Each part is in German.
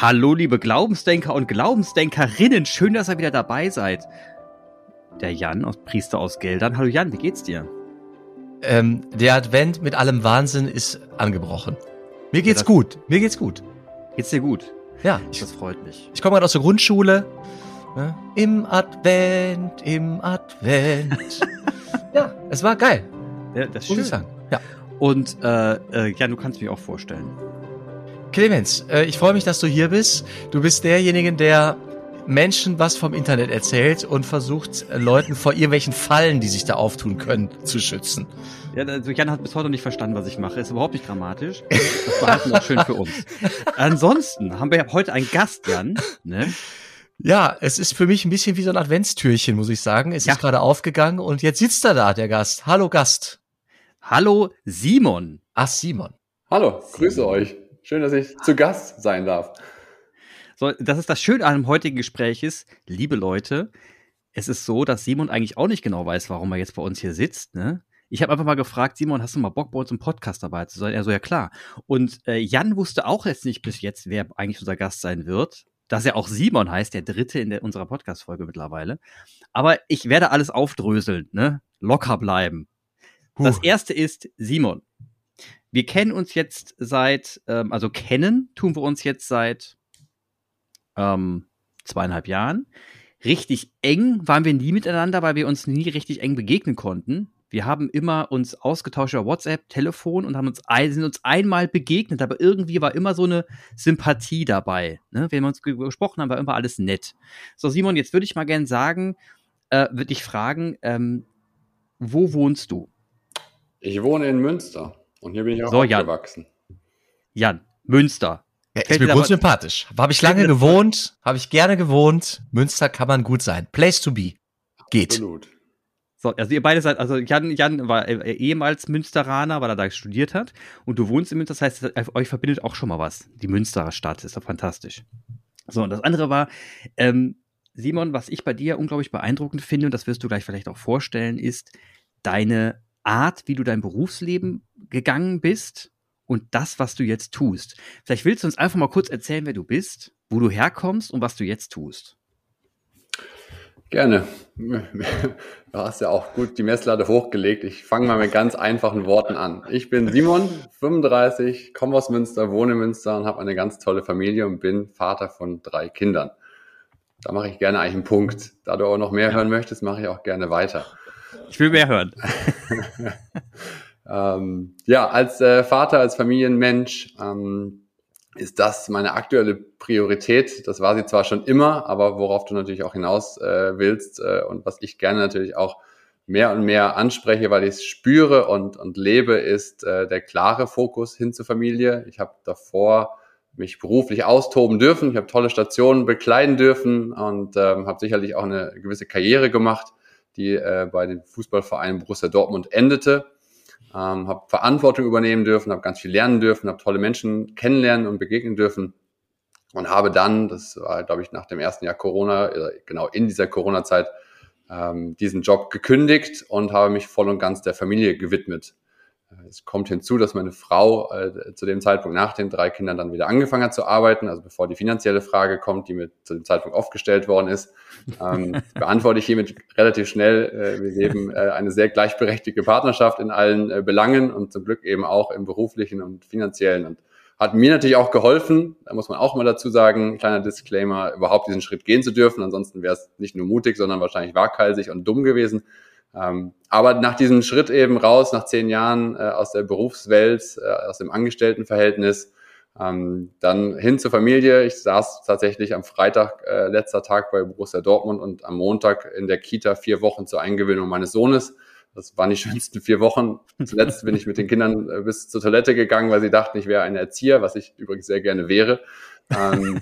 Hallo, liebe Glaubensdenker und Glaubensdenkerinnen. Schön, dass ihr wieder dabei seid. Der Jan, aus Priester aus Geldern. Hallo Jan, wie geht's dir? Ähm, der Advent mit allem Wahnsinn ist angebrochen. Mir geht's ja, gut. Mir geht's gut. Geht's dir gut? Ja. Ich, das freut mich. Ich komme gerade aus der Grundschule. Ne? Im Advent, im Advent. ja, es war geil. Ja, das muss ich sagen. Ja. Und äh, äh, Jan, du kannst mich auch vorstellen. Clemens, äh, ich freue mich, dass du hier bist. Du bist derjenige, der Menschen was vom Internet erzählt und versucht, äh, Leuten vor irgendwelchen Fallen, die sich da auftun können, zu schützen. Ja, also Jan hat bis heute nicht verstanden, was ich mache. Ist überhaupt nicht dramatisch. Das behalten wir auch schön für uns. Ansonsten haben wir heute einen Gast, Jan. Ne? Ja, es ist für mich ein bisschen wie so ein Adventstürchen, muss ich sagen. Es ja. ist gerade aufgegangen und jetzt sitzt er da, der Gast. Hallo Gast. Hallo Simon. Ach, Simon. Hallo, grüße euch. Schön, dass ich zu Gast sein darf. So, das ist das Schöne an dem heutigen Gespräch ist, liebe Leute, es ist so, dass Simon eigentlich auch nicht genau weiß, warum er jetzt bei uns hier sitzt. Ne? Ich habe einfach mal gefragt, Simon, hast du mal Bock, bei uns im Podcast dabei zu sein? Er so, ja klar. Und äh, Jan wusste auch jetzt nicht bis jetzt, wer eigentlich unser Gast sein wird. Dass er auch Simon heißt, der dritte in der, unserer Podcast-Folge mittlerweile. Aber ich werde alles aufdröseln, ne? Locker bleiben. Puh. Das erste ist Simon. Wir kennen uns jetzt seit, ähm, also kennen tun wir uns jetzt seit ähm, zweieinhalb Jahren. Richtig eng waren wir nie miteinander, weil wir uns nie richtig eng begegnen konnten. Wir haben immer uns ausgetauscht über WhatsApp, Telefon und haben uns sind uns einmal begegnet, aber irgendwie war immer so eine Sympathie dabei. Ne? Wenn wir uns gesprochen haben, war immer alles nett. So, Simon, jetzt würde ich mal gerne sagen, äh, würde ich fragen, ähm, wo wohnst du? Ich wohne in Münster. Und hier bin ich auch so, aufgewachsen. Jan, Jan Münster. Ja, ist mir gut sympathisch. Habe ich lange gewohnt, habe ich gerne gewohnt. Münster kann man gut sein. Place to be. Geht. Absolut. So, also ihr beide seid, also Jan, Jan war äh, ehemals Münsteraner, weil er da studiert hat. Und du wohnst in Münster, das heißt, äh, euch verbindet auch schon mal was. Die Münsterer Stadt ist doch fantastisch. So, und das andere war, ähm, Simon, was ich bei dir unglaublich beeindruckend finde, und das wirst du gleich vielleicht auch vorstellen, ist deine Art, wie du dein Berufsleben gegangen bist und das, was du jetzt tust. Vielleicht willst du uns einfach mal kurz erzählen, wer du bist, wo du herkommst und was du jetzt tust. Gerne. Du hast ja auch gut die Messlatte hochgelegt. Ich fange mal mit ganz einfachen Worten an. Ich bin Simon, 35, komme aus Münster, wohne in Münster und habe eine ganz tolle Familie und bin Vater von drei Kindern. Da mache ich gerne eigentlich einen Punkt. Da du auch noch mehr hören möchtest, mache ich auch gerne weiter. Ich will mehr hören. ähm, ja, als äh, Vater, als Familienmensch ähm, ist das meine aktuelle Priorität. Das war sie zwar schon immer, aber worauf du natürlich auch hinaus äh, willst äh, und was ich gerne natürlich auch mehr und mehr anspreche, weil ich es spüre und, und lebe, ist äh, der klare Fokus hin zur Familie. Ich habe davor mich beruflich austoben dürfen. Ich habe tolle Stationen bekleiden dürfen und ähm, habe sicherlich auch eine gewisse Karriere gemacht die äh, bei den Fußballvereinen Borussia Dortmund endete. Ähm, habe Verantwortung übernehmen dürfen, habe ganz viel lernen dürfen, habe tolle Menschen kennenlernen und begegnen dürfen und habe dann, das war glaube ich nach dem ersten Jahr Corona, äh, genau in dieser Corona-Zeit, ähm, diesen Job gekündigt und habe mich voll und ganz der Familie gewidmet. Es kommt hinzu, dass meine Frau äh, zu dem Zeitpunkt nach den drei Kindern dann wieder angefangen hat zu arbeiten, also bevor die finanzielle Frage kommt, die mir zu dem Zeitpunkt aufgestellt worden ist, ähm, beantworte ich hiermit relativ schnell. Äh, wir leben äh, eine sehr gleichberechtigte Partnerschaft in allen äh, Belangen und zum Glück eben auch im beruflichen und finanziellen und hat mir natürlich auch geholfen, da muss man auch mal dazu sagen, kleiner Disclaimer, überhaupt diesen Schritt gehen zu dürfen. Ansonsten wäre es nicht nur mutig, sondern wahrscheinlich waghalsig und dumm gewesen. Ähm, aber nach diesem Schritt eben raus, nach zehn Jahren äh, aus der Berufswelt, äh, aus dem Angestelltenverhältnis, ähm, dann hin zur Familie. Ich saß tatsächlich am Freitag, äh, letzter Tag bei Borussia Dortmund und am Montag in der Kita vier Wochen zur Eingewöhnung meines Sohnes. Das waren die schönsten vier Wochen. Zuletzt bin ich mit den Kindern äh, bis zur Toilette gegangen, weil sie dachten, ich wäre ein Erzieher, was ich übrigens sehr gerne wäre. Ähm,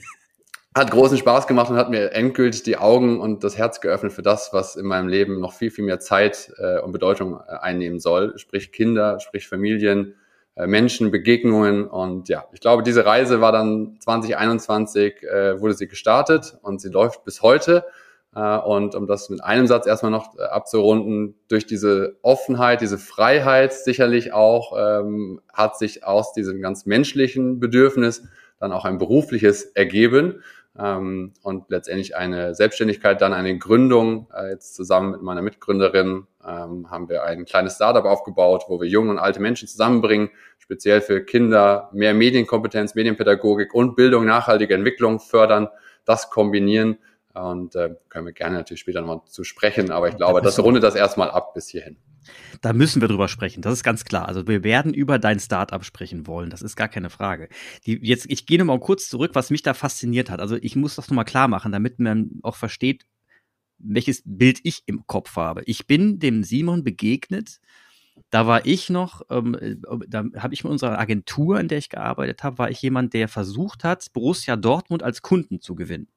hat großen Spaß gemacht und hat mir endgültig die Augen und das Herz geöffnet für das, was in meinem Leben noch viel, viel mehr Zeit äh, und Bedeutung äh, einnehmen soll. Sprich Kinder, sprich Familien, äh, Menschen, Begegnungen. Und ja, ich glaube, diese Reise war dann 2021, äh, wurde sie gestartet und sie läuft bis heute. Äh, und um das mit einem Satz erstmal noch äh, abzurunden, durch diese Offenheit, diese Freiheit sicherlich auch, ähm, hat sich aus diesem ganz menschlichen Bedürfnis dann auch ein berufliches ergeben ähm, und letztendlich eine Selbstständigkeit, dann eine Gründung. Äh, jetzt zusammen mit meiner Mitgründerin ähm, haben wir ein kleines Startup aufgebaut, wo wir junge und alte Menschen zusammenbringen, speziell für Kinder mehr Medienkompetenz, Medienpädagogik und Bildung, nachhaltige Entwicklung fördern, das kombinieren. Und äh, können wir gerne natürlich später nochmal zu sprechen, aber ich glaube, das rundet das erstmal ab bis hierhin. Da müssen wir drüber sprechen, das ist ganz klar. Also wir werden über dein Startup sprechen wollen, das ist gar keine Frage. Die, jetzt, ich gehe nochmal kurz zurück, was mich da fasziniert hat. Also ich muss das nochmal klar machen, damit man auch versteht, welches Bild ich im Kopf habe. Ich bin dem Simon begegnet, da war ich noch, ähm, äh, da habe ich mit unserer Agentur, in der ich gearbeitet habe, war ich jemand, der versucht hat, Borussia Dortmund als Kunden zu gewinnen.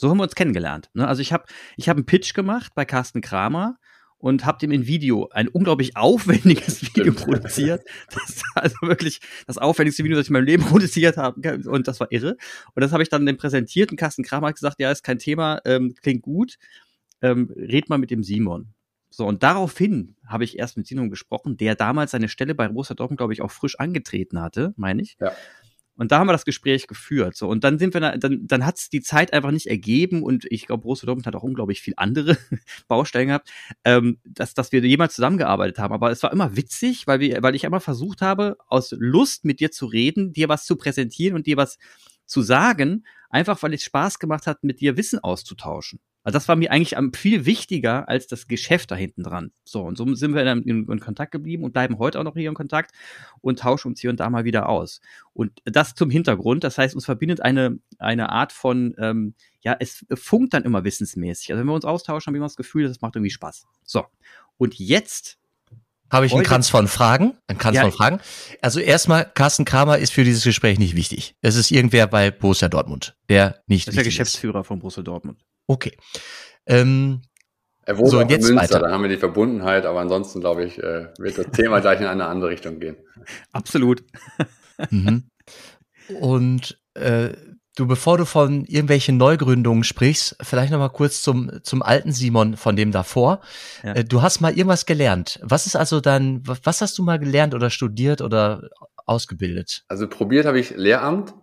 So haben wir uns kennengelernt. Ne? Also ich habe ich hab einen Pitch gemacht bei Carsten Kramer und habe dem in Video ein unglaublich aufwendiges Video produziert. Das ist also wirklich das aufwendigste Video, das ich in meinem Leben produziert habe. Und das war irre. Und das habe ich dann dem präsentierten Carsten Kramer gesagt, ja, ist kein Thema, ähm, klingt gut. Ähm, red mal mit dem Simon. So, und daraufhin habe ich erst mit Simon gesprochen, der damals seine Stelle bei Borussia Dortmund, glaube ich, auch frisch angetreten hatte, meine ich. Ja. Und da haben wir das Gespräch geführt. So, und dann sind wir, da, dann, dann hat es die Zeit einfach nicht ergeben und ich glaube, Borussia Dortmund hat auch unglaublich viel andere Baustellen gehabt, ähm, dass, dass wir jemals zusammengearbeitet haben. Aber es war immer witzig, weil wir, weil ich immer versucht habe, aus Lust mit dir zu reden, dir was zu präsentieren und dir was zu sagen, einfach weil es Spaß gemacht hat, mit dir Wissen auszutauschen. Also das war mir eigentlich viel wichtiger als das Geschäft da hinten dran. So, und so sind wir dann in, in, Kontakt geblieben und bleiben heute auch noch hier in Kontakt und tauschen uns hier und da mal wieder aus. Und das zum Hintergrund, das heißt, uns verbindet eine, eine Art von, ähm, ja, es funkt dann immer wissensmäßig. Also wenn wir uns austauschen, haben wir immer das Gefühl, das macht irgendwie Spaß. So, und jetzt habe ich einen Kranz von Fragen? Ein Kranz ja, von Fragen. Also erstmal, Carsten Kramer ist für dieses Gespräch nicht wichtig. Es ist irgendwer bei Borussia Dortmund, der nicht das ist der Geschäftsführer ist. von Borussia Dortmund. Okay. Ähm, er wohnt so, auch in Münster, weiter. dann haben wir die Verbundenheit, aber ansonsten, glaube ich, äh, wird das Thema gleich in eine andere Richtung gehen. Absolut. mhm. Und äh, du, bevor du von irgendwelchen Neugründungen sprichst, vielleicht noch mal kurz zum, zum alten Simon von dem davor. Ja. Äh, du hast mal irgendwas gelernt. Was ist also dann, was hast du mal gelernt oder studiert oder ausgebildet? Also probiert habe ich Lehramt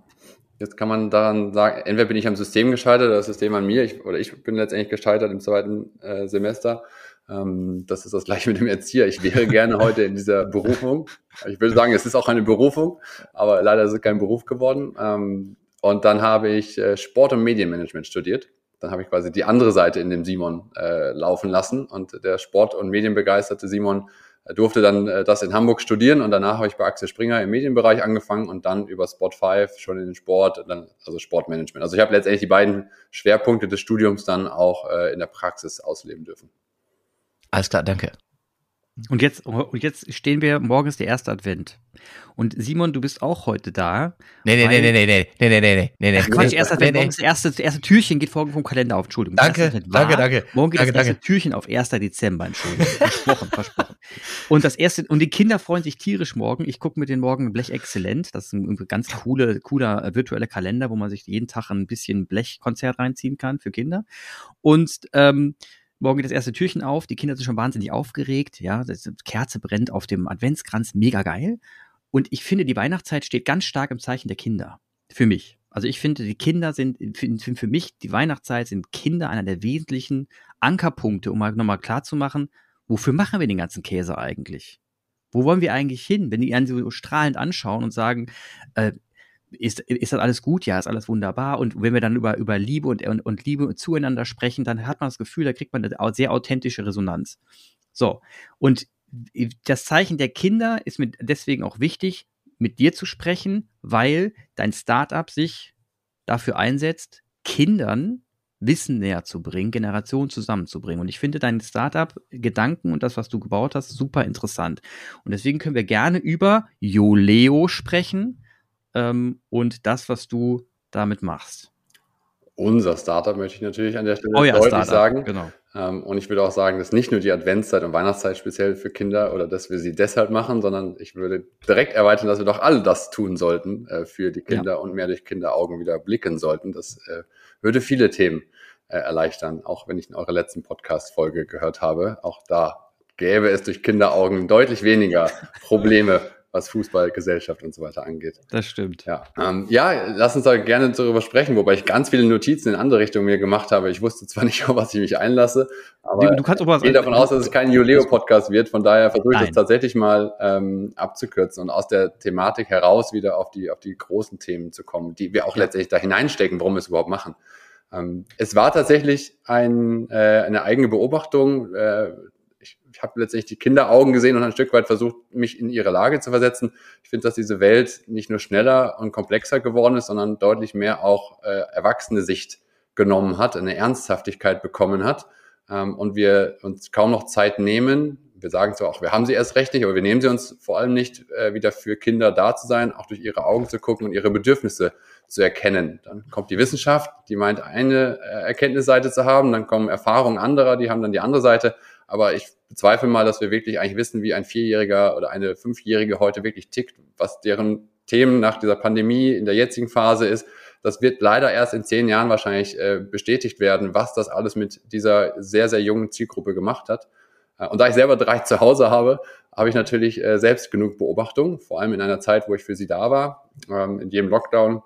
Jetzt kann man daran sagen, entweder bin ich am System gescheitert oder das System an mir, ich, oder ich bin letztendlich gescheitert im zweiten äh, Semester. Ähm, das ist das gleiche mit dem Erzieher. Ich wäre gerne heute in dieser Berufung. Ich würde sagen, es ist auch eine Berufung, aber leider ist es kein Beruf geworden. Ähm, und dann habe ich äh, Sport- und Medienmanagement studiert. Dann habe ich quasi die andere Seite in dem Simon äh, laufen lassen. Und der Sport- und Medienbegeisterte Simon durfte dann äh, das in Hamburg studieren und danach habe ich bei Axel Springer im Medienbereich angefangen und dann über Spot 5 schon in den Sport, dann, also Sportmanagement. Also ich habe letztendlich die beiden Schwerpunkte des Studiums dann auch äh, in der Praxis ausleben dürfen. Alles klar, danke. Und jetzt, und jetzt stehen wir, morgen ist der erste Advent. Und Simon, du bist auch heute da. Nee, nee, nee, nee, nee, nee, nee, nee, nee, nee, nee. Ach Quatsch, erster Advent, morgen ist das erste, das erste Türchen geht morgen vom Kalender auf, Entschuldigung. Danke, danke, danke. Morgen geht danke, das erste danke. Türchen auf 1. Dezember, Entschuldigung. versprochen, versprochen. Und das erste, und die Kinder freuen sich tierisch morgen. Ich gucke mit den morgen Blech Exzellent. Das ist ein ganz coole, cooler äh, virtueller Kalender, wo man sich jeden Tag ein bisschen Blechkonzert reinziehen kann für Kinder. Und, ähm, Morgen geht das erste Türchen auf, die Kinder sind schon wahnsinnig aufgeregt, ja, das Kerze brennt auf dem Adventskranz, mega geil. Und ich finde, die Weihnachtszeit steht ganz stark im Zeichen der Kinder. Für mich. Also ich finde, die Kinder sind, für, für mich, die Weihnachtszeit sind Kinder einer der wesentlichen Ankerpunkte, um mal nochmal klar zu machen, wofür machen wir den ganzen Käse eigentlich? Wo wollen wir eigentlich hin, wenn die einen so strahlend anschauen und sagen, äh, ist, ist das alles gut? Ja, ist alles wunderbar. Und wenn wir dann über, über Liebe und, und, und Liebe zueinander sprechen, dann hat man das Gefühl, da kriegt man eine sehr authentische Resonanz. So. Und das Zeichen der Kinder ist mit deswegen auch wichtig, mit dir zu sprechen, weil dein Startup sich dafür einsetzt, Kindern Wissen näher zu bringen, Generationen zusammenzubringen. Und ich finde dein Startup-Gedanken und das, was du gebaut hast, super interessant. Und deswegen können wir gerne über Yoleo sprechen ähm, und das, was du damit machst. Unser Startup möchte ich natürlich an der Stelle Euer deutlich Startup, sagen. Genau. Ähm, und ich würde auch sagen, dass nicht nur die Adventszeit und Weihnachtszeit speziell für Kinder oder dass wir sie deshalb machen, sondern ich würde direkt erweitern, dass wir doch alle das tun sollten äh, für die Kinder ja. und mehr durch Kinderaugen wieder blicken sollten. Das äh, würde viele Themen äh, erleichtern, auch wenn ich in eurer letzten Podcast-Folge gehört habe. Auch da gäbe es durch Kinderaugen deutlich weniger Probleme was Fußball, Gesellschaft und so weiter angeht. Das stimmt. Ja, ähm, ja lass uns da gerne darüber sprechen, wobei ich ganz viele Notizen in andere Richtungen mir gemacht habe. Ich wusste zwar nicht, auf was ich mich einlasse, aber du, du kannst ich gehe davon aus, dass es kein Juleo-Podcast wird. Von daher versuche ich Nein. das tatsächlich mal ähm, abzukürzen und aus der Thematik heraus wieder auf die, auf die großen Themen zu kommen, die wir auch ja. letztendlich da hineinstecken, warum wir es überhaupt machen. Ähm, es war tatsächlich ein, äh, eine eigene Beobachtung. Äh, ich, ich habe letztendlich die Kinderaugen gesehen und ein Stück weit versucht, mich in ihre Lage zu versetzen. Ich finde, dass diese Welt nicht nur schneller und komplexer geworden ist, sondern deutlich mehr auch äh, erwachsene Sicht genommen hat, eine Ernsthaftigkeit bekommen hat ähm, und wir uns kaum noch Zeit nehmen. Wir sagen zwar auch, wir haben sie erst recht nicht, aber wir nehmen sie uns vor allem nicht, äh, wieder für Kinder da zu sein, auch durch ihre Augen zu gucken und ihre Bedürfnisse zu erkennen. Dann kommt die Wissenschaft, die meint, eine äh, Erkenntnisseite zu haben, dann kommen Erfahrungen anderer, die haben dann die andere Seite. Aber ich bezweifle mal, dass wir wirklich eigentlich wissen, wie ein Vierjähriger oder eine Fünfjährige heute wirklich tickt, was deren Themen nach dieser Pandemie in der jetzigen Phase ist. Das wird leider erst in zehn Jahren wahrscheinlich äh, bestätigt werden, was das alles mit dieser sehr, sehr jungen Zielgruppe gemacht hat. Äh, und da ich selber drei zu Hause habe, habe ich natürlich äh, selbst genug Beobachtung, vor allem in einer Zeit, wo ich für sie da war, ähm, in jedem Lockdown,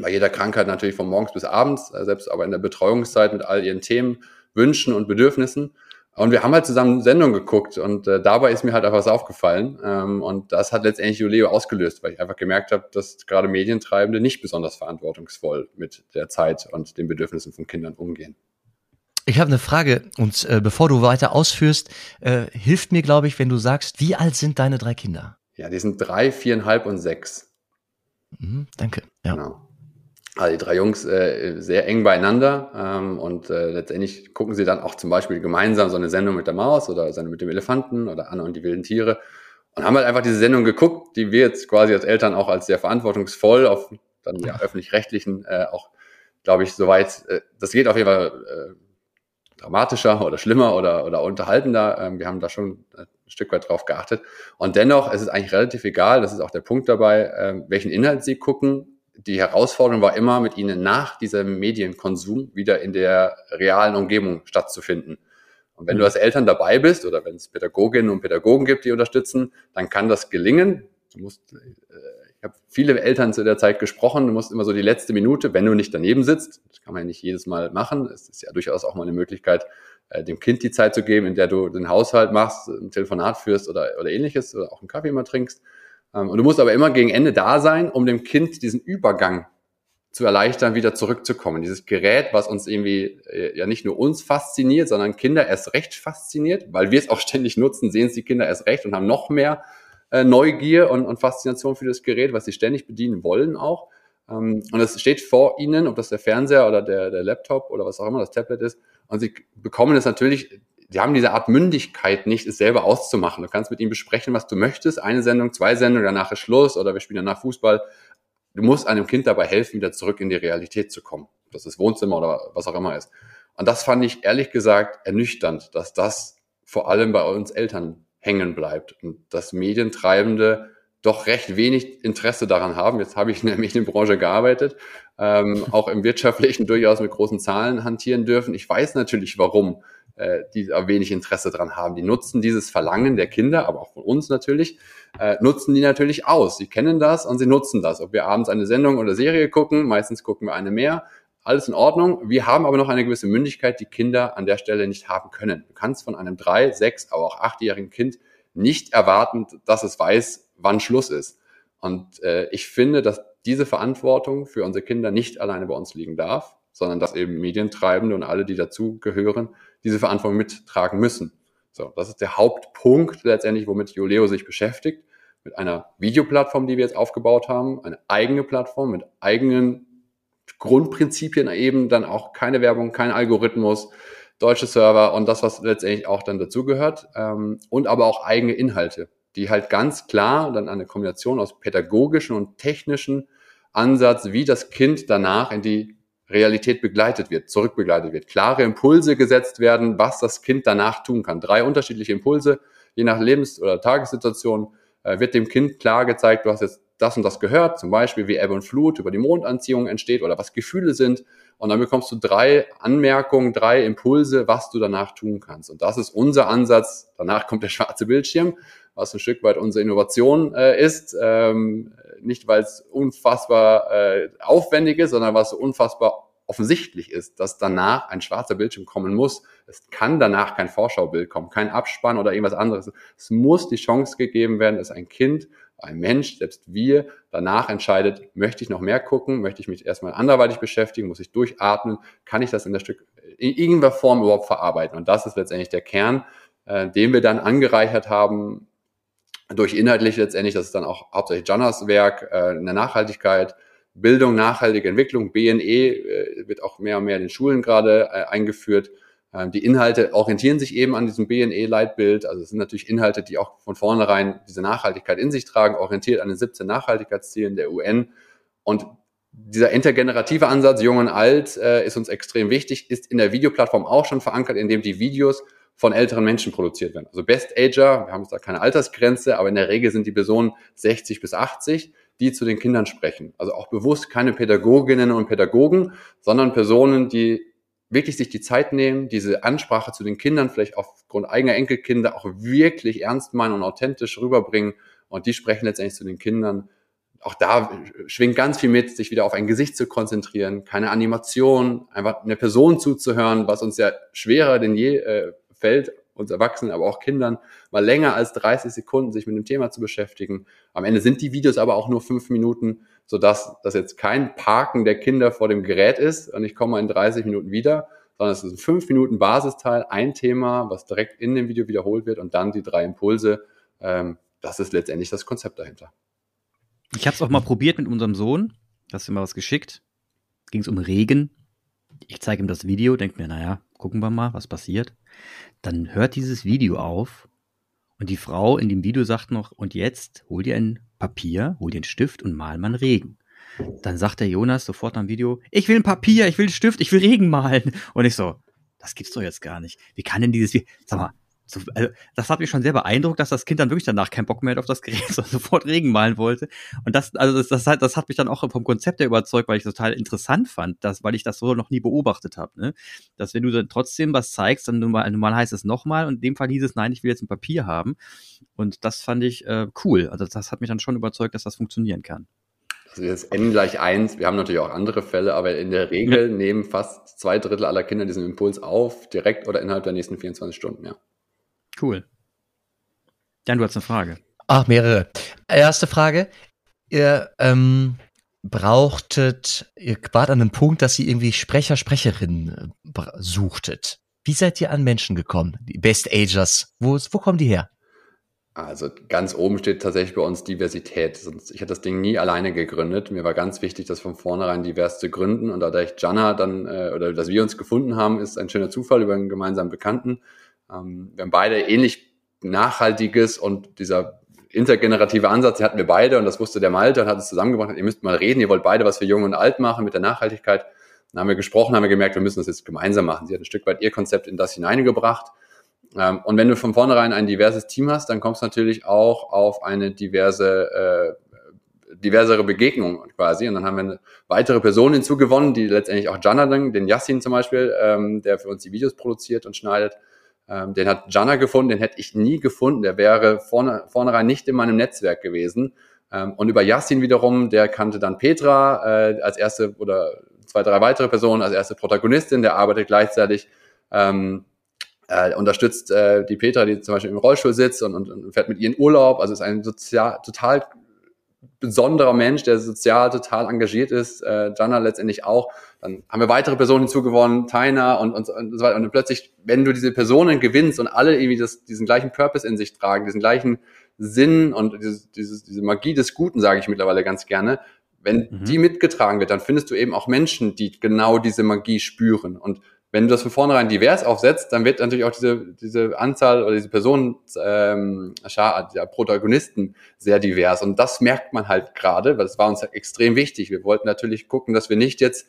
bei jeder Krankheit natürlich von morgens bis abends, äh, selbst aber in der Betreuungszeit mit all ihren Themen, Wünschen und Bedürfnissen. Und wir haben halt zusammen Sendung geguckt und äh, dabei ist mir halt einfach was aufgefallen. Ähm, und das hat letztendlich Juleo ausgelöst, weil ich einfach gemerkt habe, dass gerade Medientreibende nicht besonders verantwortungsvoll mit der Zeit und den Bedürfnissen von Kindern umgehen. Ich habe eine Frage und äh, bevor du weiter ausführst, äh, hilft mir, glaube ich, wenn du sagst, wie alt sind deine drei Kinder? Ja, die sind drei, viereinhalb und sechs. Mhm, danke. Ja. Genau also die drei Jungs äh, sehr eng beieinander ähm, und äh, letztendlich gucken sie dann auch zum Beispiel gemeinsam so eine Sendung mit der Maus oder Sendung mit dem Elefanten oder Anna und die wilden Tiere und haben halt einfach diese Sendung geguckt, die wir jetzt quasi als Eltern auch als sehr verantwortungsvoll auf dann ja öffentlich-rechtlichen äh, auch, glaube ich, soweit, äh, das geht auf jeden Fall äh, dramatischer oder schlimmer oder, oder unterhaltender. Ähm, wir haben da schon ein Stück weit drauf geachtet. Und dennoch, es ist eigentlich relativ egal, das ist auch der Punkt dabei, äh, welchen Inhalt sie gucken die Herausforderung war immer, mit ihnen nach diesem Medienkonsum wieder in der realen Umgebung stattzufinden. Und wenn du mhm. als Eltern dabei bist oder wenn es Pädagoginnen und Pädagogen gibt, die unterstützen, dann kann das gelingen. Du musst, äh, ich habe viele Eltern zu der Zeit gesprochen, du musst immer so die letzte Minute, wenn du nicht daneben sitzt, das kann man ja nicht jedes Mal machen, es ist ja durchaus auch mal eine Möglichkeit, äh, dem Kind die Zeit zu geben, in der du den Haushalt machst, ein Telefonat führst oder, oder ähnliches oder auch einen Kaffee mal trinkst. Ähm, und du musst aber immer gegen Ende da sein, um dem Kind diesen Übergang zu erleichtern, wieder zurückzukommen. Dieses Gerät, was uns irgendwie äh, ja nicht nur uns fasziniert, sondern Kinder erst recht fasziniert, weil wir es auch ständig nutzen, sehen es die Kinder erst recht und haben noch mehr äh, Neugier und, und Faszination für das Gerät, was sie ständig bedienen wollen auch. Ähm, und es steht vor ihnen, ob das der Fernseher oder der, der Laptop oder was auch immer das Tablet ist. Und sie bekommen es natürlich die haben diese Art Mündigkeit nicht, es selber auszumachen. Du kannst mit ihm besprechen, was du möchtest. Eine Sendung, zwei Sendungen, danach ist Schluss oder wir spielen danach Fußball. Du musst einem Kind dabei helfen, wieder zurück in die Realität zu kommen. Das ist Wohnzimmer oder was auch immer ist. Und das fand ich ehrlich gesagt ernüchternd, dass das vor allem bei uns Eltern hängen bleibt und dass Medientreibende doch recht wenig Interesse daran haben. Jetzt habe ich in der Branche gearbeitet, ähm, auch im wirtschaftlichen durchaus mit großen Zahlen hantieren dürfen. Ich weiß natürlich, warum äh, die wenig Interesse dran haben. Die nutzen dieses Verlangen der Kinder, aber auch von uns natürlich, äh, nutzen die natürlich aus. Sie kennen das und sie nutzen das. Ob wir abends eine Sendung oder Serie gucken, meistens gucken wir eine mehr, alles in Ordnung. Wir haben aber noch eine gewisse Mündigkeit, die Kinder an der Stelle nicht haben können. Du kannst von einem drei, sechs, aber auch achtjährigen Kind nicht erwarten, dass es weiß, wann Schluss ist. Und äh, ich finde, dass diese Verantwortung für unsere Kinder nicht alleine bei uns liegen darf, sondern dass eben Medientreibende und alle, die dazugehören, diese Verantwortung mittragen müssen. So, das ist der Hauptpunkt letztendlich, womit Juleo sich beschäftigt, mit einer Videoplattform, die wir jetzt aufgebaut haben, eine eigene Plattform mit eigenen Grundprinzipien eben, dann auch keine Werbung, kein Algorithmus, deutsche Server und das, was letztendlich auch dann dazugehört ähm, und aber auch eigene Inhalte, die halt ganz klar dann eine Kombination aus pädagogischen und technischen Ansatz, wie das Kind danach in die Realität begleitet wird, zurückbegleitet wird, klare Impulse gesetzt werden, was das Kind danach tun kann. Drei unterschiedliche Impulse, je nach Lebens- oder Tagessituation, äh, wird dem Kind klar gezeigt, du hast jetzt das und das gehört, zum Beispiel wie Ebbe und Flut über die Mondanziehung entsteht oder was Gefühle sind. Und dann bekommst du drei Anmerkungen, drei Impulse, was du danach tun kannst. Und das ist unser Ansatz. Danach kommt der schwarze Bildschirm, was ein Stück weit unsere Innovation äh, ist. Ähm, nicht, weil es unfassbar äh, aufwendig ist, sondern was so unfassbar offensichtlich ist, dass danach ein schwarzer Bildschirm kommen muss. Es kann danach kein Vorschaubild kommen, kein Abspann oder irgendwas anderes. Es muss die Chance gegeben werden, dass ein Kind, ein Mensch, selbst wir, danach entscheidet, möchte ich noch mehr gucken, möchte ich mich erstmal anderweitig beschäftigen, muss ich durchatmen, kann ich das in der Stück in irgendeiner Form überhaupt verarbeiten? Und das ist letztendlich der Kern, äh, den wir dann angereichert haben durch inhaltlich letztendlich, das ist dann auch hauptsächlich Jannas Werk äh, in der Nachhaltigkeit, Bildung, nachhaltige Entwicklung, BNE äh, wird auch mehr und mehr in den Schulen gerade äh, eingeführt. Ähm, die Inhalte orientieren sich eben an diesem BNE-Leitbild. Also es sind natürlich Inhalte, die auch von vornherein diese Nachhaltigkeit in sich tragen, orientiert an den 17 Nachhaltigkeitszielen der UN. Und dieser intergenerative Ansatz, jung und alt, äh, ist uns extrem wichtig, ist in der Videoplattform auch schon verankert, indem die Videos von älteren Menschen produziert werden. Also Best Ager, wir haben jetzt da keine Altersgrenze, aber in der Regel sind die Personen 60 bis 80 die zu den Kindern sprechen. Also auch bewusst keine Pädagoginnen und Pädagogen, sondern Personen, die wirklich sich die Zeit nehmen, diese Ansprache zu den Kindern vielleicht aufgrund eigener Enkelkinder auch wirklich ernst meinen und authentisch rüberbringen. Und die sprechen letztendlich zu den Kindern. Auch da schwingt ganz viel mit, sich wieder auf ein Gesicht zu konzentrieren, keine Animation, einfach eine Person zuzuhören, was uns ja schwerer denn je äh, fällt, uns Erwachsenen, aber auch Kindern, mal länger als 30 Sekunden sich mit dem Thema zu beschäftigen. Am Ende sind die Videos aber auch nur fünf Minuten, sodass das jetzt kein Parken der Kinder vor dem Gerät ist und ich komme in 30 Minuten wieder, sondern es ist ein fünf Minuten Basisteil, ein Thema, was direkt in dem Video wiederholt wird und dann die drei Impulse. Ähm, das ist letztendlich das Konzept dahinter. Ich habe es auch mal probiert mit unserem Sohn. Hast du mir was geschickt? Ging es um Regen. Ich zeige ihm das Video, denke mir, naja, gucken wir mal, was passiert. Dann hört dieses Video auf und die Frau in dem Video sagt noch, und jetzt hol dir ein Papier, hol dir einen Stift und mal mal einen Regen. Dann sagt der Jonas sofort am Video, ich will ein Papier, ich will einen Stift, ich will Regen malen. Und ich so, das gibt's doch jetzt gar nicht. Wie kann denn dieses Video, sag mal, so, also, das hat mich schon sehr beeindruckt, dass das Kind dann wirklich danach keinen Bock mehr hat auf das Gerät, sondern sofort Regen malen wollte. Und das, also das, das, hat, das hat mich dann auch vom Konzept her überzeugt, weil ich das total interessant fand, dass, weil ich das so noch nie beobachtet habe. Ne? Dass wenn du dann trotzdem was zeigst, dann normal, normal heißt es nochmal und in dem Fall hieß es, nein, ich will jetzt ein Papier haben. Und das fand ich äh, cool. Also das hat mich dann schon überzeugt, dass das funktionieren kann. Also das N gleich eins. Wir haben natürlich auch andere Fälle, aber in der Regel nehmen fast zwei Drittel aller Kinder diesen Impuls auf, direkt oder innerhalb der nächsten 24 Stunden, ja. Cool. Jan, du hast eine Frage. Ach, mehrere. Erste Frage. Ihr ähm, brauchtet, ihr wart an einem Punkt, dass ihr irgendwie Sprecher, Sprecherinnen äh, suchtet. Wie seid ihr an Menschen gekommen? Die Best Agers. Wo, wo kommen die her? Also ganz oben steht tatsächlich bei uns Diversität. Ich hätte das Ding nie alleine gegründet. Mir war ganz wichtig, das von vornherein divers zu gründen. Und da ich Jana dann, äh, oder dass wir uns gefunden haben, ist ein schöner Zufall über einen gemeinsamen Bekannten. Ähm, wir haben beide ähnlich nachhaltiges und dieser intergenerative Ansatz, den hatten wir beide und das wusste der Malte und hat es zusammengebracht, ihr müsst mal reden, ihr wollt beide was für Jung und Alt machen mit der Nachhaltigkeit. Dann haben wir gesprochen, haben wir gemerkt, wir müssen das jetzt gemeinsam machen. Sie hat ein Stück weit ihr Konzept in das hineingebracht. Ähm, und wenn du von vornherein ein diverses Team hast, dann kommst du natürlich auch auf eine diverse, äh, diversere Begegnung quasi. Und dann haben wir eine weitere Person hinzugewonnen, die letztendlich auch Jonathan, den Yassin zum Beispiel, ähm, der für uns die Videos produziert und schneidet, ähm, den hat Jana gefunden, den hätte ich nie gefunden. Der wäre vorne, vornherein nicht in meinem Netzwerk gewesen. Ähm, und über Yassin wiederum, der kannte dann Petra äh, als erste oder zwei, drei weitere Personen als erste Protagonistin. Der arbeitet gleichzeitig, ähm, äh, unterstützt äh, die Petra, die zum Beispiel im Rollstuhl sitzt und, und, und fährt mit ihr in Urlaub. Also ist ein sozial, total besonderer Mensch, der sozial total engagiert ist. Äh, Jana letztendlich auch. Dann haben wir weitere Personen hinzugewonnen, Taina und, und, und so weiter. Und plötzlich, wenn du diese Personen gewinnst und alle irgendwie das, diesen gleichen Purpose in sich tragen, diesen gleichen Sinn und dieses, dieses, diese Magie des Guten, sage ich mittlerweile ganz gerne, wenn mhm. die mitgetragen wird, dann findest du eben auch Menschen, die genau diese Magie spüren. Und wenn du das von vornherein divers aufsetzt, dann wird natürlich auch diese, diese Anzahl oder diese Personen, ähm, der Protagonisten sehr divers. Und das merkt man halt gerade, weil das war uns halt extrem wichtig. Wir wollten natürlich gucken, dass wir nicht jetzt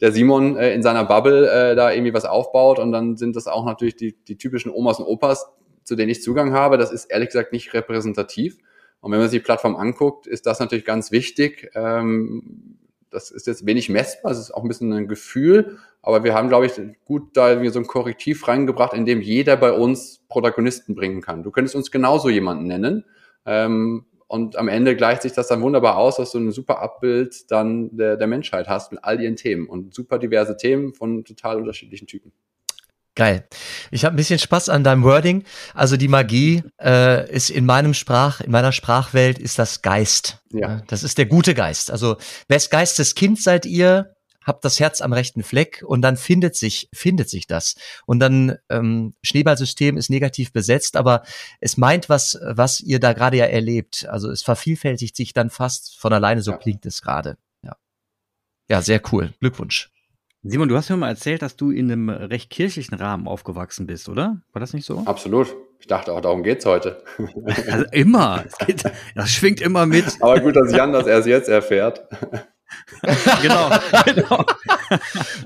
der Simon äh, in seiner Bubble äh, da irgendwie was aufbaut und dann sind das auch natürlich die, die typischen Omas und Opas, zu denen ich Zugang habe. Das ist ehrlich gesagt nicht repräsentativ. Und wenn man sich die Plattform anguckt, ist das natürlich ganz wichtig. Ähm, das ist jetzt wenig messbar, es ist auch ein bisschen ein Gefühl, aber wir haben, glaube ich, gut da irgendwie so ein Korrektiv reingebracht, in dem jeder bei uns Protagonisten bringen kann. Du könntest uns genauso jemanden nennen. Ähm, und am Ende gleicht sich das dann wunderbar aus, dass du ein super Abbild dann der, der Menschheit hast mit all ihren Themen und super diverse Themen von total unterschiedlichen Typen. Geil. Ich habe ein bisschen Spaß an deinem Wording. Also die Magie äh, ist in meinem Sprach, in meiner Sprachwelt ist das Geist. Ja. Das ist der gute Geist. Also wes Geistes Kind seid ihr, habt das Herz am rechten Fleck und dann findet sich, findet sich das. Und dann ähm, Schneeballsystem ist negativ besetzt, aber es meint was, was ihr da gerade ja erlebt. Also es vervielfältigt sich dann fast von alleine, so ja. klingt es gerade. Ja. ja, sehr cool. Glückwunsch. Simon, du hast mir mal erzählt, dass du in einem recht kirchlichen Rahmen aufgewachsen bist, oder? War das nicht so? Absolut. Ich dachte auch, darum geht's heute. Also immer. Geht, das schwingt immer mit. Aber gut, dass Jan das erst jetzt erfährt. genau, genau.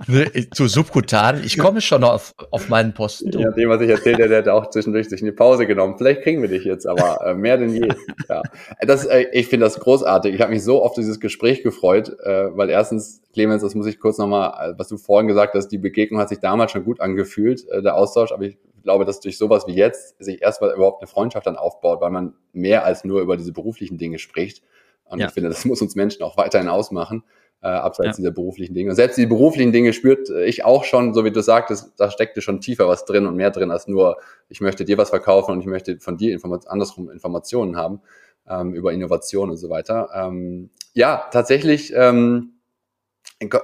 Ne, zu subkutan, ich komme schon auf, auf meinen Posten. Ja, dem, was ich erzählt habe, der hat auch zwischendurch sich eine Pause genommen. Vielleicht kriegen wir dich jetzt, aber äh, mehr denn je. Ja. Das, äh, ich finde das großartig. Ich habe mich so auf dieses Gespräch gefreut, äh, weil erstens, Clemens, das muss ich kurz nochmal, äh, was du vorhin gesagt hast, die Begegnung hat sich damals schon gut angefühlt, äh, der Austausch, aber ich glaube, dass durch sowas wie jetzt sich erstmal überhaupt eine Freundschaft dann aufbaut, weil man mehr als nur über diese beruflichen Dinge spricht. Und ja. ich finde, das muss uns Menschen auch weiterhin ausmachen, äh, abseits ja. dieser beruflichen Dinge. Und selbst die beruflichen Dinge spürt äh, ich auch schon, so wie du sagtest, da steckte schon tiefer was drin und mehr drin als nur, ich möchte dir was verkaufen und ich möchte von dir Informat andersrum Informationen haben ähm, über Innovation und so weiter. Ähm, ja, tatsächlich ähm,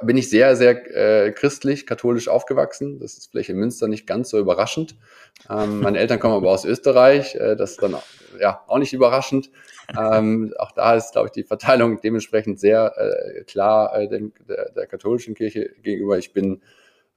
bin ich sehr, sehr äh, christlich, katholisch aufgewachsen. Das ist vielleicht in Münster nicht ganz so überraschend. Ähm, meine Eltern kommen aber aus Österreich. Äh, das ist dann ja auch nicht überraschend. Ähm, auch da ist, glaube ich, die Verteilung dementsprechend sehr äh, klar äh, dem, der, der katholischen Kirche gegenüber. Ich bin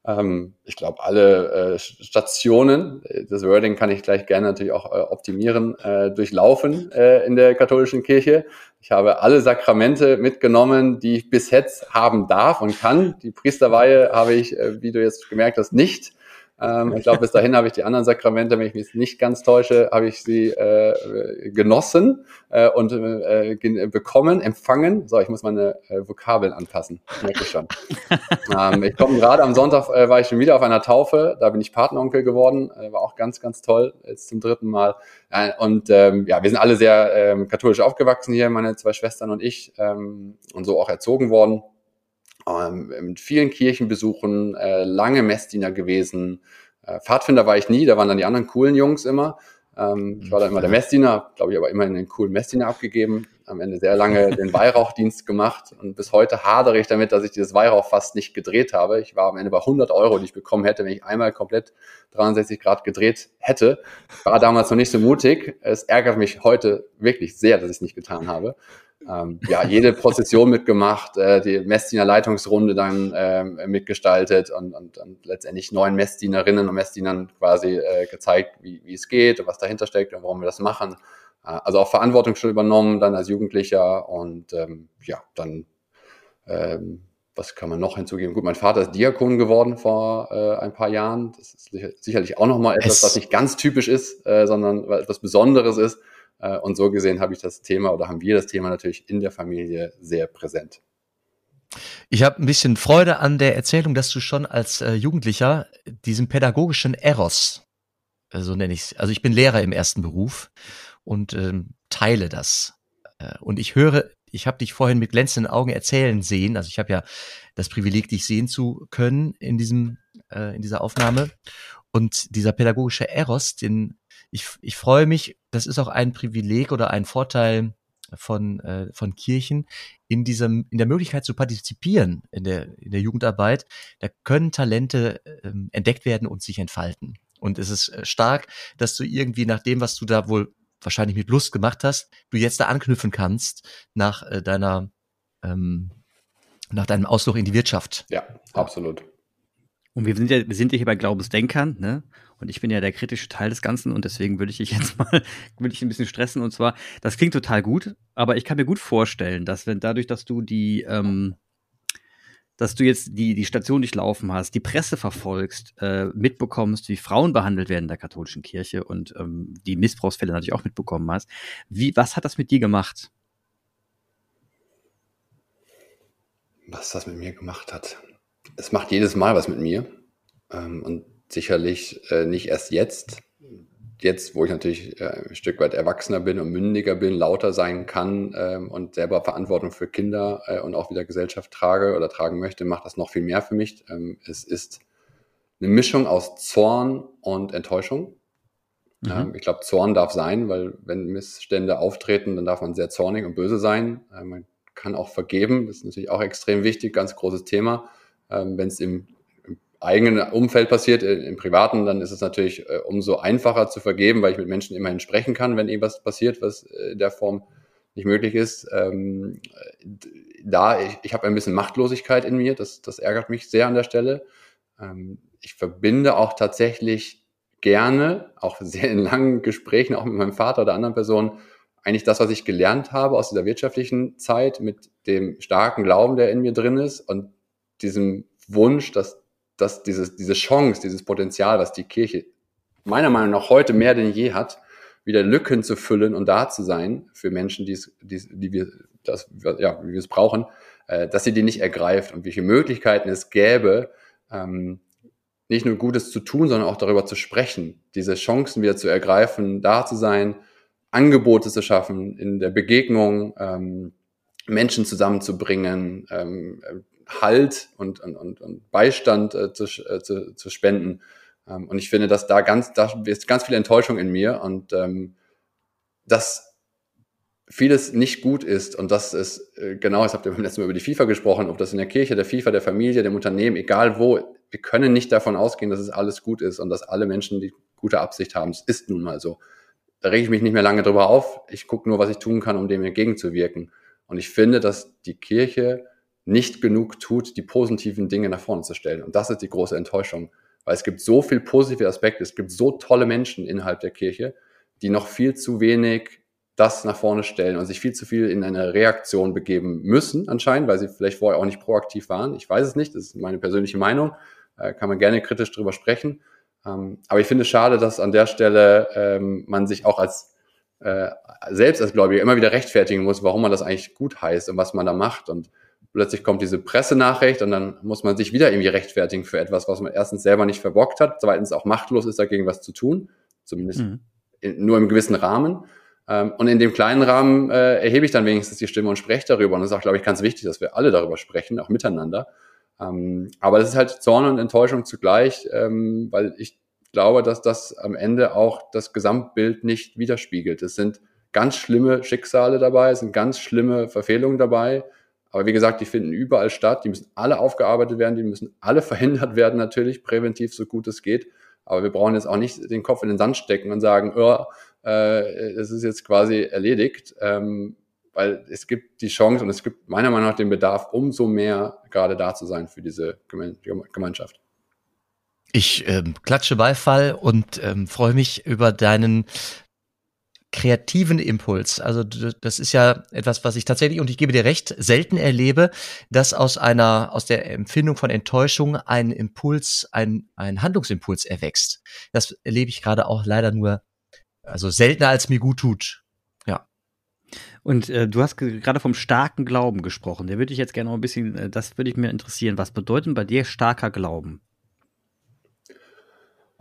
ähm, ich glaube, alle äh, Stationen, äh, das Wording kann ich gleich gerne natürlich auch äh, optimieren, äh, durchlaufen äh, in der katholischen Kirche. Ich habe alle Sakramente mitgenommen, die ich bis jetzt haben darf und kann. Die Priesterweihe habe ich, äh, wie du jetzt gemerkt hast, nicht. Ähm, ich glaube, bis dahin habe ich die anderen Sakramente, wenn ich mich nicht ganz täusche, habe ich sie äh, genossen äh, und äh, bekommen, empfangen. So, ich muss meine äh, Vokabeln anpassen. Merke ich schon. ähm, ich komme gerade am Sonntag, äh, war ich schon wieder auf einer Taufe. Da bin ich Patenonkel geworden. Äh, war auch ganz, ganz toll. Jetzt zum dritten Mal. Äh, und ähm, ja, wir sind alle sehr ähm, katholisch aufgewachsen hier, meine zwei Schwestern und ich, ähm, und so auch erzogen worden ähm, mit vielen Kirchenbesuchen, äh, lange Messdiener gewesen. Äh, Pfadfinder war ich nie, da waren dann die anderen coolen Jungs immer. Ähm, ich war dann immer der Messdiener, glaube ich, aber immerhin einen coolen Messdiener abgegeben. Am Ende sehr lange den Weihrauchdienst gemacht und bis heute hadere ich damit, dass ich dieses Weihrauch fast nicht gedreht habe. Ich war am Ende bei 100 Euro, die ich bekommen hätte, wenn ich einmal komplett 63 Grad gedreht hätte. War damals noch nicht so mutig. Es ärgert mich heute wirklich sehr, dass ich es nicht getan habe ähm, ja, jede Prozession mitgemacht, äh, die Messdiener Leitungsrunde dann ähm, mitgestaltet und, und, und letztendlich neun Messdienerinnen und Messdienern quasi äh, gezeigt, wie, wie es geht und was dahinter steckt und warum wir das machen. Äh, also auch Verantwortung schon übernommen dann als Jugendlicher und ähm, ja, dann ähm, was kann man noch hinzugeben? Gut, mein Vater ist Diakon geworden vor äh, ein paar Jahren. Das ist sicherlich auch nochmal etwas, was nicht ganz typisch ist, äh, sondern etwas Besonderes ist. Äh, und so gesehen habe ich das Thema oder haben wir das Thema natürlich in der Familie sehr präsent. Ich habe ein bisschen Freude an der Erzählung, dass du schon als äh, Jugendlicher diesen pädagogischen Eros, äh, so nenne ich es, also ich bin Lehrer im ersten Beruf und ähm, teile das. Und ich höre, ich habe dich vorhin mit glänzenden Augen erzählen sehen, also ich habe ja das Privileg, dich sehen zu können in diesem, äh, in dieser Aufnahme. Und dieser pädagogische Eros, den ich, ich freue mich, das ist auch ein Privileg oder ein Vorteil von, äh, von Kirchen, in diesem, in der Möglichkeit zu partizipieren in der, in der Jugendarbeit, da können Talente ähm, entdeckt werden und sich entfalten. Und es ist äh, stark, dass du irgendwie nach dem, was du da wohl wahrscheinlich mit Lust gemacht hast, du jetzt da anknüpfen kannst nach äh, deiner, ähm, nach deinem Ausflug in die Wirtschaft. Ja, absolut. Und wir sind ja, wir sind ja hier bei Glaubensdenkern, ne? Und ich bin ja der kritische Teil des Ganzen und deswegen würde ich dich jetzt mal, würde ich ein bisschen stressen. Und zwar, das klingt total gut, aber ich kann mir gut vorstellen, dass wenn dadurch, dass du die, ähm, dass du jetzt die, die Station durchlaufen hast, die Presse verfolgst, äh, mitbekommst, wie Frauen behandelt werden in der katholischen Kirche und ähm, die Missbrauchsfälle natürlich auch mitbekommen hast. Wie, was hat das mit dir gemacht? Was das mit mir gemacht hat? Es macht jedes Mal was mit mir. Ähm, und sicherlich äh, nicht erst jetzt, jetzt, wo ich natürlich äh, ein Stück weit erwachsener bin und mündiger bin, lauter sein kann ähm, und selber Verantwortung für Kinder äh, und auch wieder Gesellschaft trage oder tragen möchte, macht das noch viel mehr für mich. Ähm, es ist eine Mischung aus Zorn und Enttäuschung. Mhm. Ähm, ich glaube, Zorn darf sein, weil wenn Missstände auftreten, dann darf man sehr zornig und böse sein. Äh, man kann auch vergeben, das ist natürlich auch extrem wichtig, ganz großes Thema. Ähm, wenn es im eigenen Umfeld passiert, äh, im Privaten, dann ist es natürlich äh, umso einfacher zu vergeben, weil ich mit Menschen immerhin sprechen kann, wenn irgendwas passiert, was äh, in der Form nicht möglich ist. Ähm, da, ich, ich habe ein bisschen Machtlosigkeit in mir, das, das ärgert mich sehr an der Stelle. Ähm, ich verbinde auch tatsächlich gerne, auch sehr in langen Gesprächen, auch mit meinem Vater oder anderen Personen, eigentlich das, was ich gelernt habe aus dieser wirtschaftlichen Zeit mit dem starken Glauben, der in mir drin ist und diesem Wunsch, dass dass dieses, diese Chance, dieses Potenzial, was die Kirche meiner Meinung nach heute mehr denn je hat, wieder Lücken zu füllen und da zu sein für Menschen, die, es, die, die wir, das, ja, wie wir es brauchen, äh, dass sie die nicht ergreift und welche Möglichkeiten es gäbe, ähm, nicht nur Gutes zu tun, sondern auch darüber zu sprechen, diese Chancen wieder zu ergreifen, da zu sein, Angebote zu schaffen, in der Begegnung ähm, Menschen zusammenzubringen, ähm, Halt und, und, und, Beistand äh, zu, äh, zu, zu spenden. Ähm, und ich finde, dass da ganz, da ist ganz viel Enttäuschung in mir und ähm, dass vieles nicht gut ist und das ist, äh, genau, jetzt habt ihr beim letzten Mal über die FIFA gesprochen, ob das in der Kirche, der FIFA, der Familie, dem Unternehmen, egal wo, wir können nicht davon ausgehen, dass es alles gut ist und dass alle Menschen die gute Absicht haben. Es ist nun mal so. Da rege ich mich nicht mehr lange drüber auf. Ich gucke nur, was ich tun kann, um dem entgegenzuwirken. Und ich finde, dass die Kirche nicht genug tut, die positiven Dinge nach vorne zu stellen. Und das ist die große Enttäuschung, weil es gibt so viel positive Aspekte, es gibt so tolle Menschen innerhalb der Kirche, die noch viel zu wenig das nach vorne stellen und sich viel zu viel in eine Reaktion begeben müssen, anscheinend, weil sie vielleicht vorher auch nicht proaktiv waren. Ich weiß es nicht, das ist meine persönliche Meinung, äh, kann man gerne kritisch drüber sprechen. Ähm, aber ich finde es schade, dass an der Stelle ähm, man sich auch als äh, selbst als Gläubiger immer wieder rechtfertigen muss, warum man das eigentlich gut heißt und was man da macht. Und plötzlich kommt diese Pressenachricht und dann muss man sich wieder irgendwie rechtfertigen für etwas, was man erstens selber nicht verbockt hat, zweitens auch machtlos ist, dagegen was zu tun, zumindest mhm. in, nur im gewissen Rahmen. Ähm, und in dem kleinen Rahmen äh, erhebe ich dann wenigstens die Stimme und spreche darüber. Und das ist auch, glaube ich, ganz wichtig, dass wir alle darüber sprechen, auch miteinander. Ähm, aber das ist halt Zorn und Enttäuschung zugleich, ähm, weil ich glaube, dass das am Ende auch das Gesamtbild nicht widerspiegelt. Es sind ganz schlimme Schicksale dabei, es sind ganz schlimme Verfehlungen dabei. Aber wie gesagt, die finden überall statt. Die müssen alle aufgearbeitet werden, die müssen alle verhindert werden, natürlich, präventiv, so gut es geht. Aber wir brauchen jetzt auch nicht den Kopf in den Sand stecken und sagen, oh, äh, es ist jetzt quasi erledigt, ähm, weil es gibt die Chance und es gibt meiner Meinung nach den Bedarf, umso mehr gerade da zu sein für diese Gemeinschaft. Ich ähm, klatsche Beifall und ähm, freue mich über deinen kreativen Impuls. Also das ist ja etwas, was ich tatsächlich, und ich gebe dir recht, selten erlebe, dass aus einer, aus der Empfindung von Enttäuschung ein Impuls, ein, ein Handlungsimpuls erwächst. Das erlebe ich gerade auch leider nur, also seltener als mir gut tut. Ja. Und äh, du hast gerade vom starken Glauben gesprochen. Der würde ich jetzt gerne noch ein bisschen, äh, das würde ich mir interessieren. Was bedeutet bei dir starker Glauben?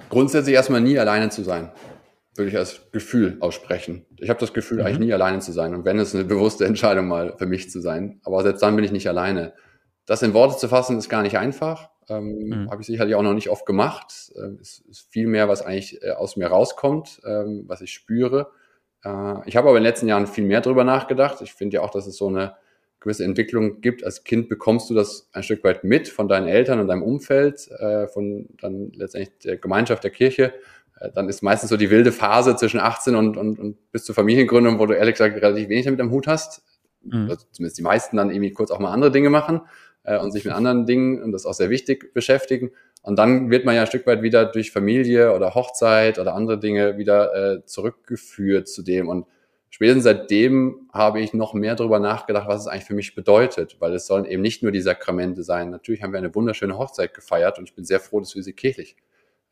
Grundsätzlich erstmal nie alleine zu sein würde ich als Gefühl aussprechen. Ich habe das Gefühl, mhm. eigentlich nie alleine zu sein. Und wenn es eine bewusste Entscheidung mal für mich zu sein. Aber selbst dann bin ich nicht alleine. Das in Worte zu fassen, ist gar nicht einfach. Ähm, mhm. Habe ich sicherlich auch noch nicht oft gemacht. Ähm, es ist viel mehr, was eigentlich äh, aus mir rauskommt, ähm, was ich spüre. Äh, ich habe aber in den letzten Jahren viel mehr drüber nachgedacht. Ich finde ja auch, dass es so eine gewisse Entwicklung gibt. Als Kind bekommst du das ein Stück weit mit von deinen Eltern und deinem Umfeld, äh, von dann letztendlich der Gemeinschaft der Kirche dann ist meistens so die wilde Phase zwischen 18 und, und, und bis zur Familiengründung, wo du ehrlich gesagt relativ wenig damit am Hut hast. Mhm. Also zumindest die meisten dann irgendwie kurz auch mal andere Dinge machen äh, und sich mit anderen Dingen, und das ist auch sehr wichtig, beschäftigen. Und dann wird man ja ein Stück weit wieder durch Familie oder Hochzeit oder andere Dinge wieder äh, zurückgeführt zu dem. Und spätestens seitdem habe ich noch mehr darüber nachgedacht, was es eigentlich für mich bedeutet, weil es sollen eben nicht nur die Sakramente sein. Natürlich haben wir eine wunderschöne Hochzeit gefeiert und ich bin sehr froh, dass wir sie kirchlich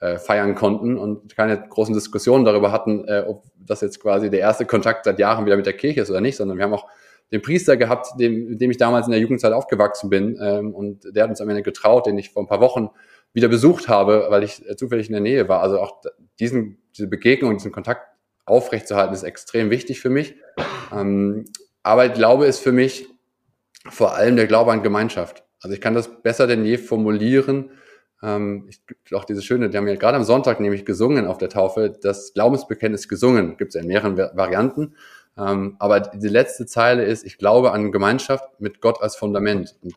äh, feiern konnten und keine großen Diskussionen darüber hatten, äh, ob das jetzt quasi der erste Kontakt seit Jahren wieder mit der Kirche ist oder nicht, sondern wir haben auch den Priester gehabt, dem, mit dem ich damals in der Jugendzeit aufgewachsen bin ähm, und der hat uns am Ende getraut, den ich vor ein paar Wochen wieder besucht habe, weil ich äh, zufällig in der Nähe war. Also auch diesen, diese Begegnung, diesen Kontakt aufrechtzuerhalten, ist extrem wichtig für mich. Ähm, aber ich glaube, ist für mich vor allem der Glaube an Gemeinschaft. Also ich kann das besser denn je formulieren. Ähm, ich, auch diese schöne, die haben ja gerade am Sonntag nämlich gesungen auf der Taufe, das Glaubensbekenntnis gesungen, gibt es in mehreren Varianten. Ähm, aber die letzte Zeile ist, ich glaube an Gemeinschaft mit Gott als Fundament. Und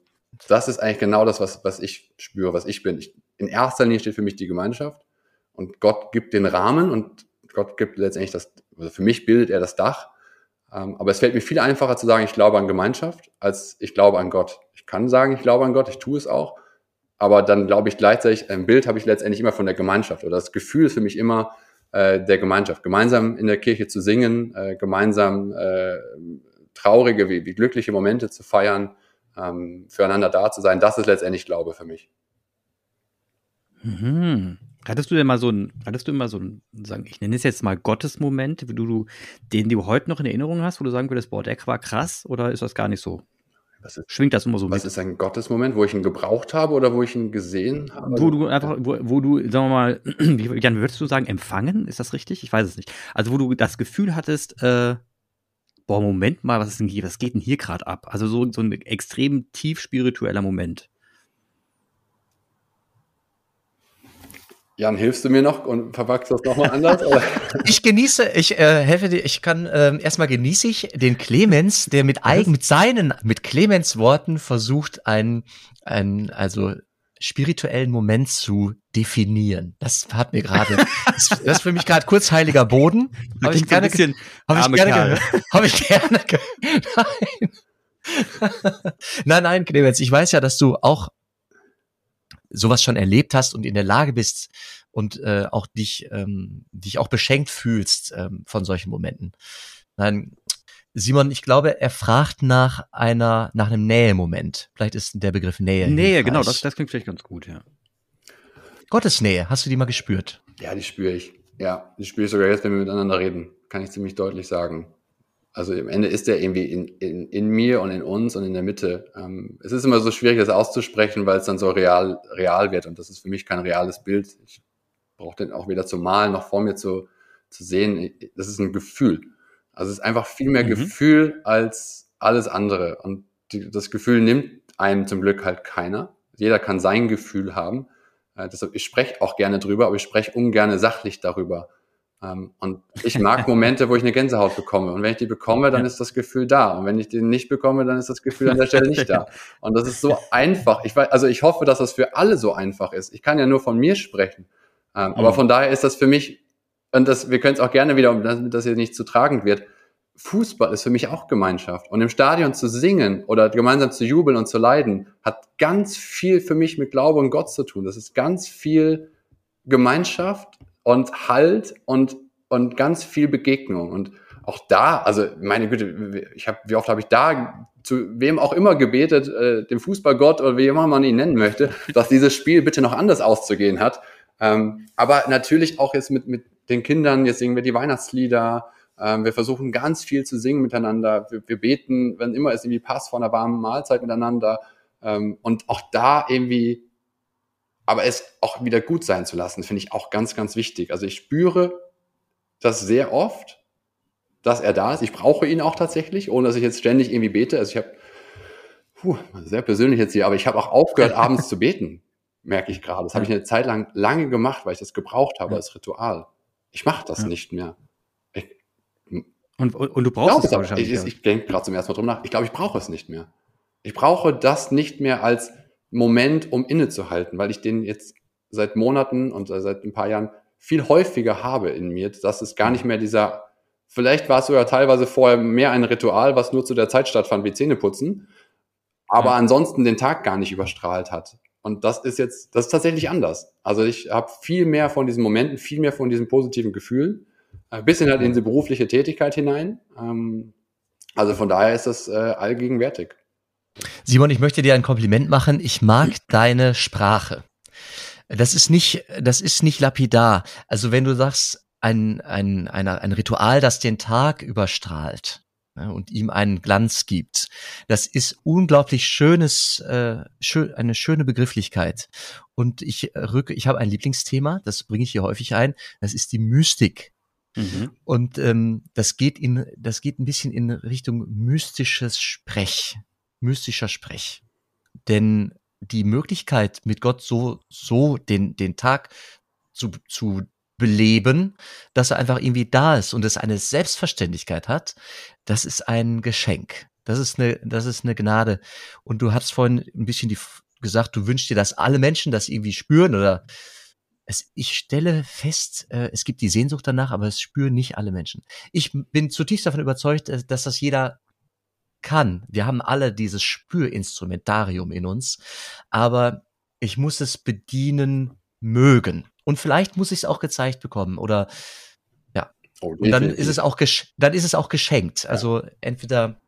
das ist eigentlich genau das, was, was ich spüre, was ich bin. Ich, in erster Linie steht für mich die Gemeinschaft und Gott gibt den Rahmen und Gott gibt letztendlich das, also für mich bildet er das Dach. Ähm, aber es fällt mir viel einfacher zu sagen, ich glaube an Gemeinschaft, als ich glaube an Gott. Ich kann sagen, ich glaube an Gott, ich tue es auch. Aber dann glaube ich gleichzeitig, ein Bild habe ich letztendlich immer von der Gemeinschaft oder das Gefühl ist für mich immer äh, der Gemeinschaft. Gemeinsam in der Kirche zu singen, äh, gemeinsam äh, traurige wie, wie glückliche Momente zu feiern, ähm, füreinander da zu sein, das ist letztendlich Glaube für mich. Mhm. Hattest du denn mal so ein, hattest du immer so ein, sagen, ich nenne es jetzt mal Gottesmoment, du, du, den du heute noch in Erinnerung hast, wo du sagen würdest, boah, der war krass, oder ist das gar nicht so? Ist, Schwingt das immer so was mit? ist ein Gottesmoment, wo ich ihn gebraucht habe oder wo ich ihn gesehen habe? Wo du einfach, wo, wo du, sagen wir mal, wie, Jan, würdest du sagen, empfangen? Ist das richtig? Ich weiß es nicht. Also, wo du das Gefühl hattest, äh, boah, Moment mal, was ist denn hier, was geht denn hier gerade ab? Also so, so ein extrem tief spiritueller Moment. Jan, hilfst du mir noch und verpackst das nochmal anders? ich genieße, ich äh, helfe dir, ich kann äh, erstmal genieße ich den Clemens, der mit eigen, mit seinen, mit Clemens Worten versucht, einen, einen, also spirituellen Moment zu definieren. Das hat mir gerade, das, das, ist für mich gerade kurz heiliger Boden. Habe ich, gerne, hab ich gerne, habe ich gerne, nein. nein, nein, Clemens, ich weiß ja, dass du auch sowas schon erlebt hast und in der Lage bist und äh, auch dich, ähm, dich auch beschenkt fühlst ähm, von solchen Momenten. Nein, Simon, ich glaube, er fragt nach einer, nach einem Nähe-Moment. Vielleicht ist der Begriff Nähe. Nähe, hilfreich. genau, das, das klingt vielleicht ganz gut, ja. Gottes Nähe, hast du die mal gespürt? Ja, die spüre ich. Ja, die spüre ich sogar jetzt, wenn wir miteinander reden. Kann ich ziemlich deutlich sagen. Also im Ende ist er irgendwie in, in, in mir und in uns und in der Mitte. Ähm, es ist immer so schwierig, das auszusprechen, weil es dann so real, real wird. Und das ist für mich kein reales Bild. Ich brauche den auch weder zu malen noch vor mir zu, zu sehen. Das ist ein Gefühl. Also es ist einfach viel mehr mhm. Gefühl als alles andere. Und die, das Gefühl nimmt einem zum Glück halt keiner. Jeder kann sein Gefühl haben. Äh, deshalb, ich spreche auch gerne drüber, aber ich spreche ungern sachlich darüber. Ähm, und ich mag Momente, wo ich eine Gänsehaut bekomme. Und wenn ich die bekomme, dann ist das Gefühl da. Und wenn ich die nicht bekomme, dann ist das Gefühl an der Stelle nicht da. Und das ist so einfach. Ich weiß, also ich hoffe, dass das für alle so einfach ist. Ich kann ja nur von mir sprechen. Ähm, aber mhm. von daher ist das für mich, und das, wir können es auch gerne wieder, damit das hier nicht zu tragend wird. Fußball ist für mich auch Gemeinschaft. Und im Stadion zu singen oder gemeinsam zu jubeln und zu leiden, hat ganz viel für mich mit Glaube und Gott zu tun. Das ist ganz viel Gemeinschaft, und Halt und, und ganz viel Begegnung. Und auch da, also meine Güte, ich habe, wie oft habe ich da zu wem auch immer gebetet, äh, dem Fußballgott oder wie immer man ihn nennen möchte, dass dieses Spiel bitte noch anders auszugehen hat. Ähm, aber natürlich auch jetzt mit, mit den Kindern, jetzt singen wir die Weihnachtslieder, ähm, wir versuchen ganz viel zu singen miteinander, wir, wir beten, wenn immer es irgendwie passt, vor einer warmen Mahlzeit miteinander. Ähm, und auch da irgendwie aber es auch wieder gut sein zu lassen, finde ich auch ganz, ganz wichtig. Also ich spüre das sehr oft, dass er da ist. Ich brauche ihn auch tatsächlich, ohne dass ich jetzt ständig irgendwie bete. Also ich habe, puh, sehr persönlich jetzt hier, aber ich habe auch aufgehört, abends zu beten, merke ich gerade. Das habe ich eine Zeit lang lange gemacht, weil ich das gebraucht habe ja. als Ritual. Ich mache das ja. nicht mehr. Ich, und, und, und, du brauchst es wahrscheinlich. Ich, ich denke gerade zum ersten Mal drum nach. Ich glaube, ich brauche es nicht mehr. Ich brauche das nicht mehr als Moment, um innezuhalten, weil ich den jetzt seit Monaten und seit ein paar Jahren viel häufiger habe in mir, dass es gar nicht mehr dieser, vielleicht war es sogar teilweise vorher mehr ein Ritual, was nur zu der Zeit stattfand wie Zähneputzen, aber ja. ansonsten den Tag gar nicht überstrahlt hat. Und das ist jetzt, das ist tatsächlich anders. Also ich habe viel mehr von diesen Momenten, viel mehr von diesen positiven Gefühlen. Ein bisschen halt in die berufliche Tätigkeit hinein. Ähm, also von daher ist das äh, allgegenwärtig. Simon, ich möchte dir ein Kompliment machen. Ich mag deine Sprache. Das ist nicht, das ist nicht lapidar. Also wenn du sagst, ein, ein, ein, ein Ritual, das den Tag überstrahlt ja, und ihm einen Glanz gibt, das ist unglaublich schönes, äh, schön, eine schöne Begrifflichkeit. Und ich rücke, ich habe ein Lieblingsthema, das bringe ich hier häufig ein, das ist die Mystik. Mhm. Und ähm, das geht in, das geht ein bisschen in Richtung mystisches Sprech, mystischer Sprech. Denn die Möglichkeit, mit Gott so, so den, den Tag zu, zu beleben, dass er einfach irgendwie da ist und es eine Selbstverständlichkeit hat, das ist ein Geschenk. Das ist eine, das ist eine Gnade. Und du hast vorhin ein bisschen die, gesagt, du wünschst dir, dass alle Menschen das irgendwie spüren oder es, ich stelle fest, äh, es gibt die Sehnsucht danach, aber es spüren nicht alle Menschen. Ich bin zutiefst davon überzeugt, dass das jeder kann. Wir haben alle dieses Spürinstrumentarium in uns, aber ich muss es bedienen mögen. Und vielleicht muss ich es auch gezeigt bekommen oder ja. Oh, und dann ist es auch dann ist es auch geschenkt. Also entweder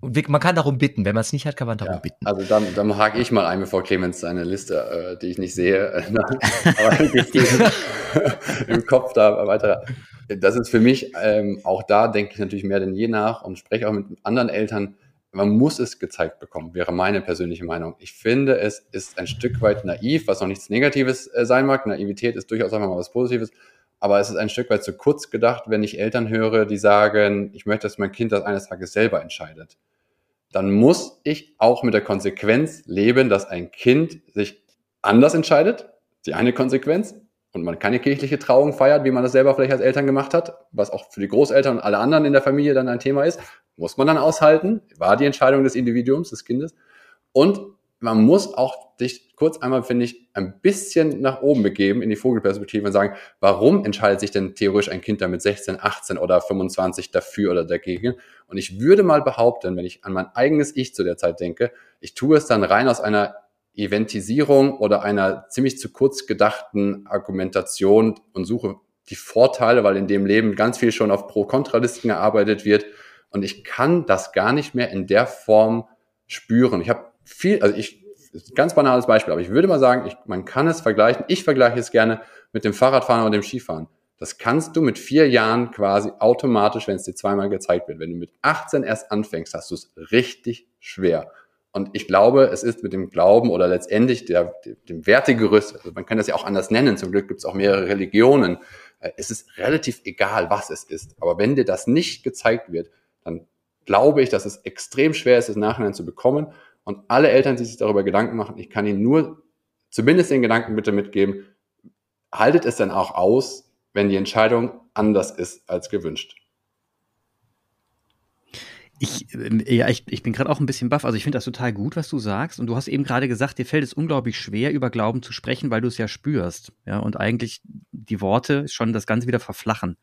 man kann darum bitten, wenn man es nicht hat, kann man darum ja, bitten. Also dann, dann hake ich mal ein, bevor Clemens seine Liste, äh, die ich nicht sehe, äh, im Kopf da weiter. Das ist für mich ähm, auch da denke ich natürlich mehr denn je nach und spreche auch mit anderen Eltern. Man muss es gezeigt bekommen, wäre meine persönliche Meinung. Ich finde, es ist ein Stück weit naiv, was noch nichts Negatives äh, sein mag. Naivität ist durchaus einfach mal was Positives. Aber es ist ein Stück weit zu kurz gedacht, wenn ich Eltern höre, die sagen, ich möchte, dass mein Kind das eines Tages selber entscheidet. Dann muss ich auch mit der Konsequenz leben, dass ein Kind sich anders entscheidet. Die eine Konsequenz. Und man keine kirchliche Trauung feiert, wie man das selber vielleicht als Eltern gemacht hat, was auch für die Großeltern und alle anderen in der Familie dann ein Thema ist, muss man dann aushalten. War die Entscheidung des Individuums, des Kindes. Und man muss auch sich kurz einmal, finde ich, ein bisschen nach oben begeben in die Vogelperspektive und sagen, warum entscheidet sich denn theoretisch ein Kind da mit 16, 18 oder 25 dafür oder dagegen? Und ich würde mal behaupten, wenn ich an mein eigenes Ich zu der Zeit denke, ich tue es dann rein aus einer Eventisierung oder einer ziemlich zu kurz gedachten Argumentation und suche die Vorteile, weil in dem Leben ganz viel schon auf Pro-Kontralisten gearbeitet wird. Und ich kann das gar nicht mehr in der Form spüren. Ich habe viel, also ich, ganz banales Beispiel, aber ich würde mal sagen, ich, man kann es vergleichen. Ich vergleiche es gerne mit dem Fahrradfahren oder dem Skifahren. Das kannst du mit vier Jahren quasi automatisch, wenn es dir zweimal gezeigt wird. Wenn du mit 18 erst anfängst, hast du es richtig schwer. Und ich glaube, es ist mit dem Glauben oder letztendlich der, dem Wertegerüst, also man kann das ja auch anders nennen, zum Glück gibt es auch mehrere Religionen, äh, es ist relativ egal, was es ist. Aber wenn dir das nicht gezeigt wird, dann glaube ich, dass es extrem schwer ist, es nachhinein zu bekommen. Und alle Eltern, die sich darüber Gedanken machen, ich kann ihnen nur zumindest den Gedanken bitte mitgeben, haltet es dann auch aus, wenn die Entscheidung anders ist als gewünscht. Ich, äh, ja, ich, ich bin gerade auch ein bisschen baff. Also ich finde das total gut, was du sagst. Und du hast eben gerade gesagt, dir fällt es unglaublich schwer, über Glauben zu sprechen, weil du es ja spürst. Ja, und eigentlich die Worte schon das Ganze wieder verflachen.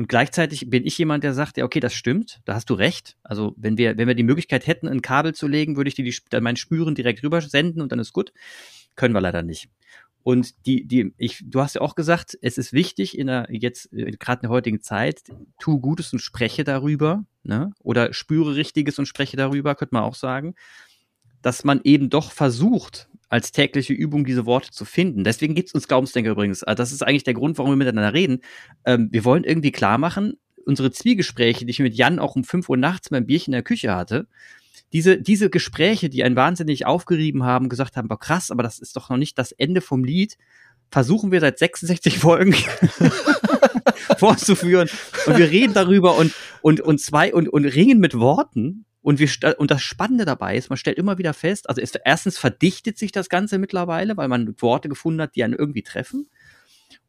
Und gleichzeitig bin ich jemand, der sagt, ja, okay, das stimmt, da hast du recht. Also wenn wir, wenn wir die Möglichkeit hätten, ein Kabel zu legen, würde ich dir die, mein Spüren direkt rüber senden und dann ist gut. Können wir leider nicht. Und die, die, ich, du hast ja auch gesagt, es ist wichtig in der jetzt äh, gerade in der heutigen Zeit, tu Gutes und spreche darüber, ne? Oder spüre Richtiges und spreche darüber, könnte man auch sagen, dass man eben doch versucht, als tägliche Übung diese Worte zu finden. Deswegen gibt es uns Glaubensdenker übrigens. Also das ist eigentlich der Grund, warum wir miteinander reden. Ähm, wir wollen irgendwie klar machen, unsere Zwiegespräche, die ich mit Jan auch um 5 Uhr nachts beim Bierchen in der Küche hatte, diese, diese Gespräche, die einen wahnsinnig aufgerieben haben, gesagt haben, boah, krass, aber das ist doch noch nicht das Ende vom Lied, versuchen wir seit 66 Folgen vorzuführen. Und wir reden darüber und, und, und zwei und, und ringen mit Worten und, wir, und das Spannende dabei ist, man stellt immer wieder fest, also es, erstens verdichtet sich das Ganze mittlerweile, weil man Worte gefunden hat, die einen irgendwie treffen.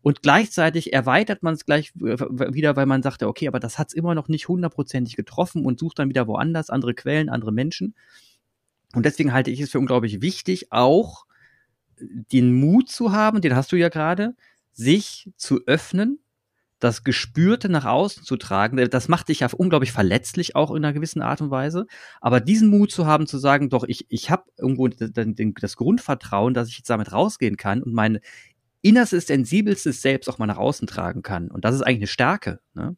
Und gleichzeitig erweitert man es gleich wieder, weil man sagt, okay, aber das hat es immer noch nicht hundertprozentig getroffen und sucht dann wieder woanders andere Quellen, andere Menschen. Und deswegen halte ich es für unglaublich wichtig, auch den Mut zu haben, den hast du ja gerade, sich zu öffnen das Gespürte nach außen zu tragen, äh, das macht dich ja unglaublich verletzlich auch in einer gewissen Art und Weise. Aber diesen Mut zu haben, zu sagen, doch, ich, ich habe irgendwo das Grundvertrauen, dass ich jetzt damit rausgehen kann und meine innerstes, sensibelstes Selbst auch mal nach außen tragen kann. Und das ist eigentlich eine Stärke. Ne?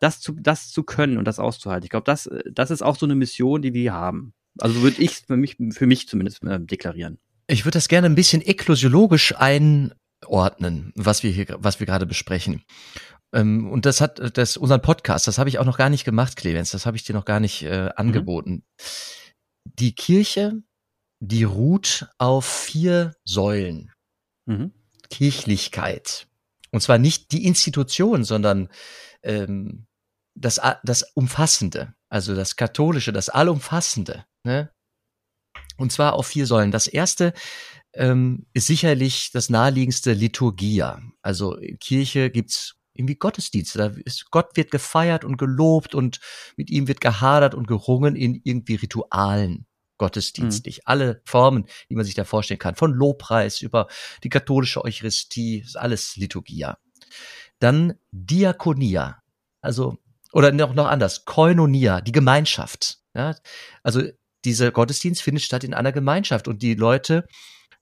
Das, zu, das zu können und das auszuhalten. Ich glaube, das, das ist auch so eine Mission, die wir haben. Also würde ich für mich, für mich zumindest äh, deklarieren. Ich würde das gerne ein bisschen eklosiologisch einordnen, was wir hier, was wir gerade besprechen. Ähm, und das hat das unseren Podcast, das habe ich auch noch gar nicht gemacht, Clemens, das habe ich dir noch gar nicht äh, angeboten. Mhm. Die Kirche, die ruht auf vier Säulen. Mhm. Kirchlichkeit. Und zwar nicht die Institution, sondern ähm, das, das Umfassende, also das Katholische, das Allumfassende. Ne? Und zwar auf vier Säulen. Das erste ähm, ist sicherlich das naheliegendste Liturgia. Also Kirche gibt's irgendwie Gottesdienste. Da ist, Gott wird gefeiert und gelobt und mit ihm wird gehadert und gerungen in irgendwie Ritualen gottesdienstlich. Mhm. Alle Formen, die man sich da vorstellen kann. Von Lobpreis über die katholische Eucharistie, ist alles Liturgia. Dann Diakonia. Also, oder noch, noch anders. Koinonia, die Gemeinschaft. Ja, also dieser Gottesdienst findet statt in einer Gemeinschaft und die Leute,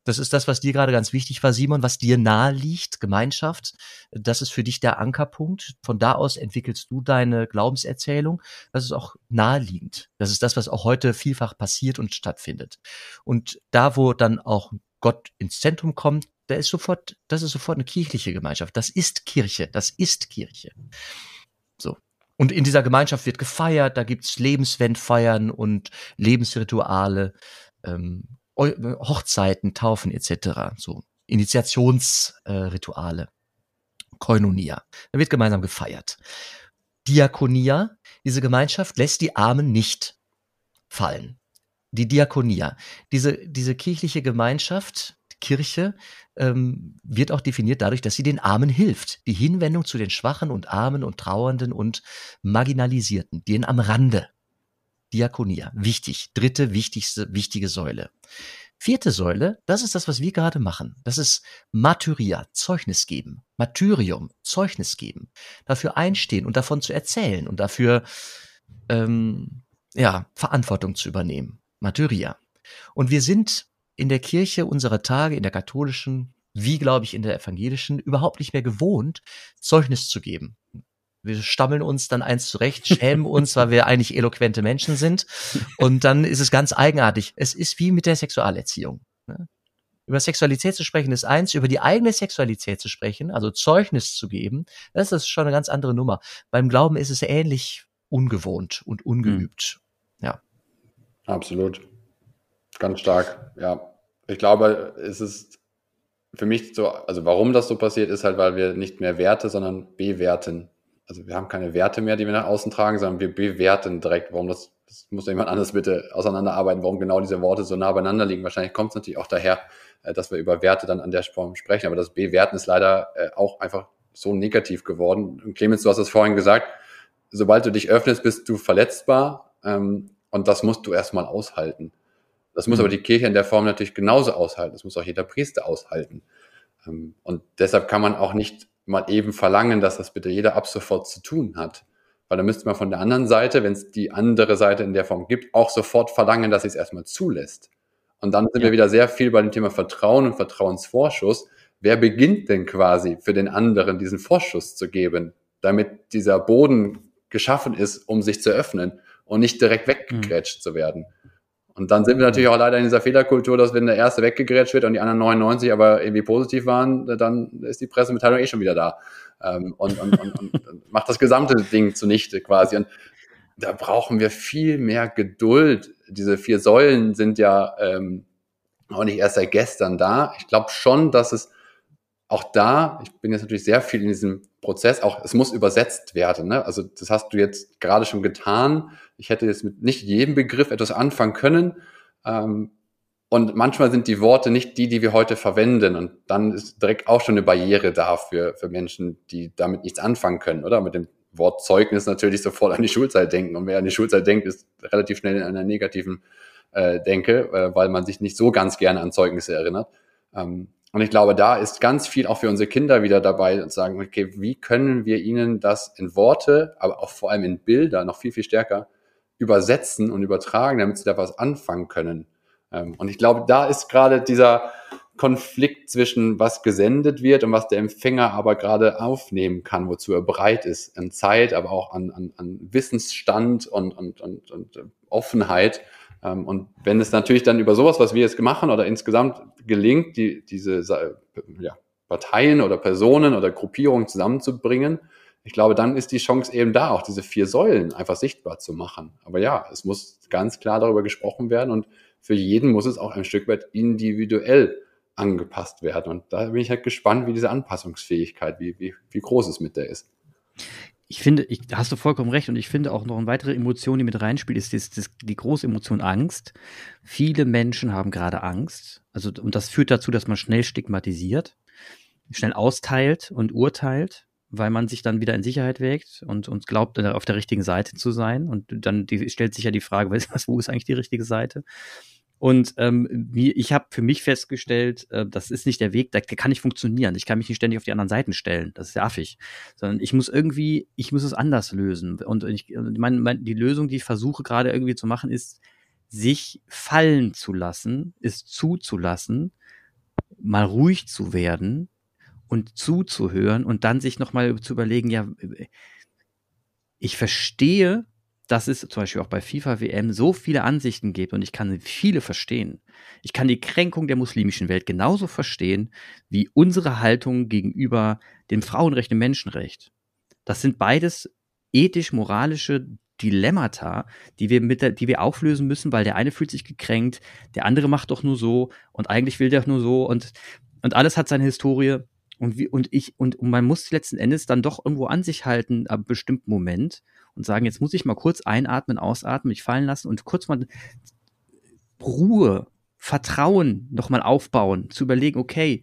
das ist das, was dir gerade ganz wichtig war, Simon, was dir nahe liegt, Gemeinschaft. Das ist für dich der Ankerpunkt. Von da aus entwickelst du deine Glaubenserzählung. Das ist auch naheliegend. Das ist das, was auch heute vielfach passiert und stattfindet. Und da, wo dann auch Gott ins Zentrum kommt, da ist sofort, das ist sofort eine kirchliche Gemeinschaft. Das ist Kirche. Das ist Kirche. So. Und in dieser Gemeinschaft wird gefeiert, da gibt's Lebenswendfeiern und Lebensrituale, ähm, Hochzeiten, Taufen etc. So Initiationsrituale. Äh, Koinonia. Da wird gemeinsam gefeiert. Diakonia, diese Gemeinschaft lässt die Armen nicht fallen. Die Diakonia, diese, diese kirchliche Gemeinschaft, Kirche ähm, wird auch definiert dadurch, dass sie den Armen hilft. Die Hinwendung zu den Schwachen und Armen und Trauernden und Marginalisierten, denen am Rande. Diakonia, wichtig. Dritte wichtigste, wichtige Säule. Vierte Säule, das ist das, was wir gerade machen. Das ist Martyria, Zeugnis geben. Martyrium, Zeugnis geben. Dafür einstehen und davon zu erzählen und dafür, ähm, ja, Verantwortung zu übernehmen. Martyria. Und wir sind in der Kirche unserer Tage, in der katholischen, wie glaube ich in der evangelischen, überhaupt nicht mehr gewohnt, Zeugnis zu geben. Wir stammeln uns dann eins zurecht, schämen uns, weil wir eigentlich eloquente Menschen sind. Und dann ist es ganz eigenartig. Es ist wie mit der Sexualerziehung. Ne? Über Sexualität zu sprechen ist eins, über die eigene Sexualität zu sprechen, also Zeugnis zu geben, das ist schon eine ganz andere Nummer. Beim Glauben ist es ähnlich ungewohnt und ungeübt. Mhm. Ja. Absolut. Ganz stark, ja ich glaube, es ist für mich so, also warum das so passiert, ist halt, weil wir nicht mehr Werte, sondern bewerten. Also wir haben keine Werte mehr, die wir nach außen tragen, sondern wir bewerten direkt, warum das, das muss jemand anders bitte auseinanderarbeiten, warum genau diese Worte so nah beieinander liegen. Wahrscheinlich kommt es natürlich auch daher, äh, dass wir über Werte dann an der Form sprechen, aber das Bewerten ist leider äh, auch einfach so negativ geworden. Und Clemens, du hast es vorhin gesagt, sobald du dich öffnest, bist du verletzbar ähm, und das musst du erstmal aushalten. Das muss mhm. aber die Kirche in der Form natürlich genauso aushalten. Das muss auch jeder Priester aushalten. Ähm, und deshalb kann man auch nicht mal eben verlangen, dass das bitte jeder ab sofort zu tun hat. Weil dann müsste man von der anderen Seite, wenn es die andere Seite in der Form gibt, auch sofort verlangen, dass sie es erstmal zulässt. Und dann sind ja. wir wieder sehr viel bei dem Thema Vertrauen und Vertrauensvorschuss. Wer beginnt denn quasi für den anderen diesen Vorschuss zu geben, damit dieser Boden geschaffen ist, um sich zu öffnen und nicht direkt weggegrätscht mhm. zu werden? Und dann sind wir natürlich auch leider in dieser Fehlerkultur, dass wenn der erste weggegrätscht wird und die anderen 99 aber irgendwie positiv waren, dann ist die Pressemitteilung eh schon wieder da ähm, und, und, und, und macht das gesamte Ding zunichte quasi. Und da brauchen wir viel mehr Geduld. Diese vier Säulen sind ja ähm, auch nicht erst seit gestern da. Ich glaube schon, dass es auch da, ich bin jetzt natürlich sehr viel in diesem Prozess, auch es muss übersetzt werden. Ne? Also das hast du jetzt gerade schon getan. Ich hätte jetzt mit nicht jedem Begriff etwas anfangen können. Ähm, und manchmal sind die Worte nicht die, die wir heute verwenden. Und dann ist direkt auch schon eine Barriere da für, für Menschen, die damit nichts anfangen können, oder? Mit dem Wort Zeugnis natürlich sofort an die Schulzeit denken. Und wer an die Schulzeit denkt, ist relativ schnell in einer negativen äh, Denke, äh, weil man sich nicht so ganz gerne an Zeugnisse erinnert. Ähm, und ich glaube, da ist ganz viel auch für unsere Kinder wieder dabei und sagen, okay, wie können wir ihnen das in Worte, aber auch vor allem in Bilder noch viel, viel stärker übersetzen und übertragen, damit sie da was anfangen können. Ähm, und ich glaube, da ist gerade dieser Konflikt zwischen was gesendet wird und was der Empfänger aber gerade aufnehmen kann, wozu er bereit ist, an Zeit, aber auch an, an, an Wissensstand und, und, und, und Offenheit. Ähm, und wenn es natürlich dann über sowas, was wir jetzt machen oder insgesamt gelingt, die, diese ja, Parteien oder Personen oder Gruppierungen zusammenzubringen, ich glaube, dann ist die Chance eben da, auch diese vier Säulen einfach sichtbar zu machen. Aber ja, es muss ganz klar darüber gesprochen werden und für jeden muss es auch ein Stück weit individuell angepasst werden. Und da bin ich halt gespannt, wie diese Anpassungsfähigkeit, wie, wie, wie groß es mit der ist. Ich finde, ich, hast du vollkommen recht und ich finde auch noch eine weitere Emotion, die mit reinspielt, ist, ist, ist die große Emotion Angst. Viele Menschen haben gerade Angst. Also, und das führt dazu, dass man schnell stigmatisiert, schnell austeilt und urteilt weil man sich dann wieder in Sicherheit wägt und, und glaubt, äh, auf der richtigen Seite zu sein. Und dann die, stellt sich ja die Frage, was, wo ist eigentlich die richtige Seite? Und ähm, ich habe für mich festgestellt, äh, das ist nicht der Weg, der kann nicht funktionieren. Ich kann mich nicht ständig auf die anderen Seiten stellen. Das ist ja affig. Sondern ich muss irgendwie, ich muss es anders lösen. Und ich meine, mein, die Lösung, die ich versuche gerade irgendwie zu machen, ist, sich fallen zu lassen, ist zuzulassen, mal ruhig zu werden und zuzuhören und dann sich nochmal zu überlegen, ja, ich verstehe, dass es zum Beispiel auch bei FIFA WM so viele Ansichten gibt und ich kann viele verstehen. Ich kann die Kränkung der muslimischen Welt genauso verstehen wie unsere Haltung gegenüber dem Frauenrecht und Menschenrecht. Das sind beides ethisch-moralische Dilemmata, die wir mit der, die wir auflösen müssen, weil der eine fühlt sich gekränkt, der andere macht doch nur so und eigentlich will der nur so und und alles hat seine Historie und, wie, und ich, und, und man muss letzten Endes dann doch irgendwo an sich halten, ab einem bestimmten Moment und sagen, jetzt muss ich mal kurz einatmen, ausatmen, mich fallen lassen und kurz mal Ruhe, Vertrauen nochmal aufbauen, zu überlegen, okay,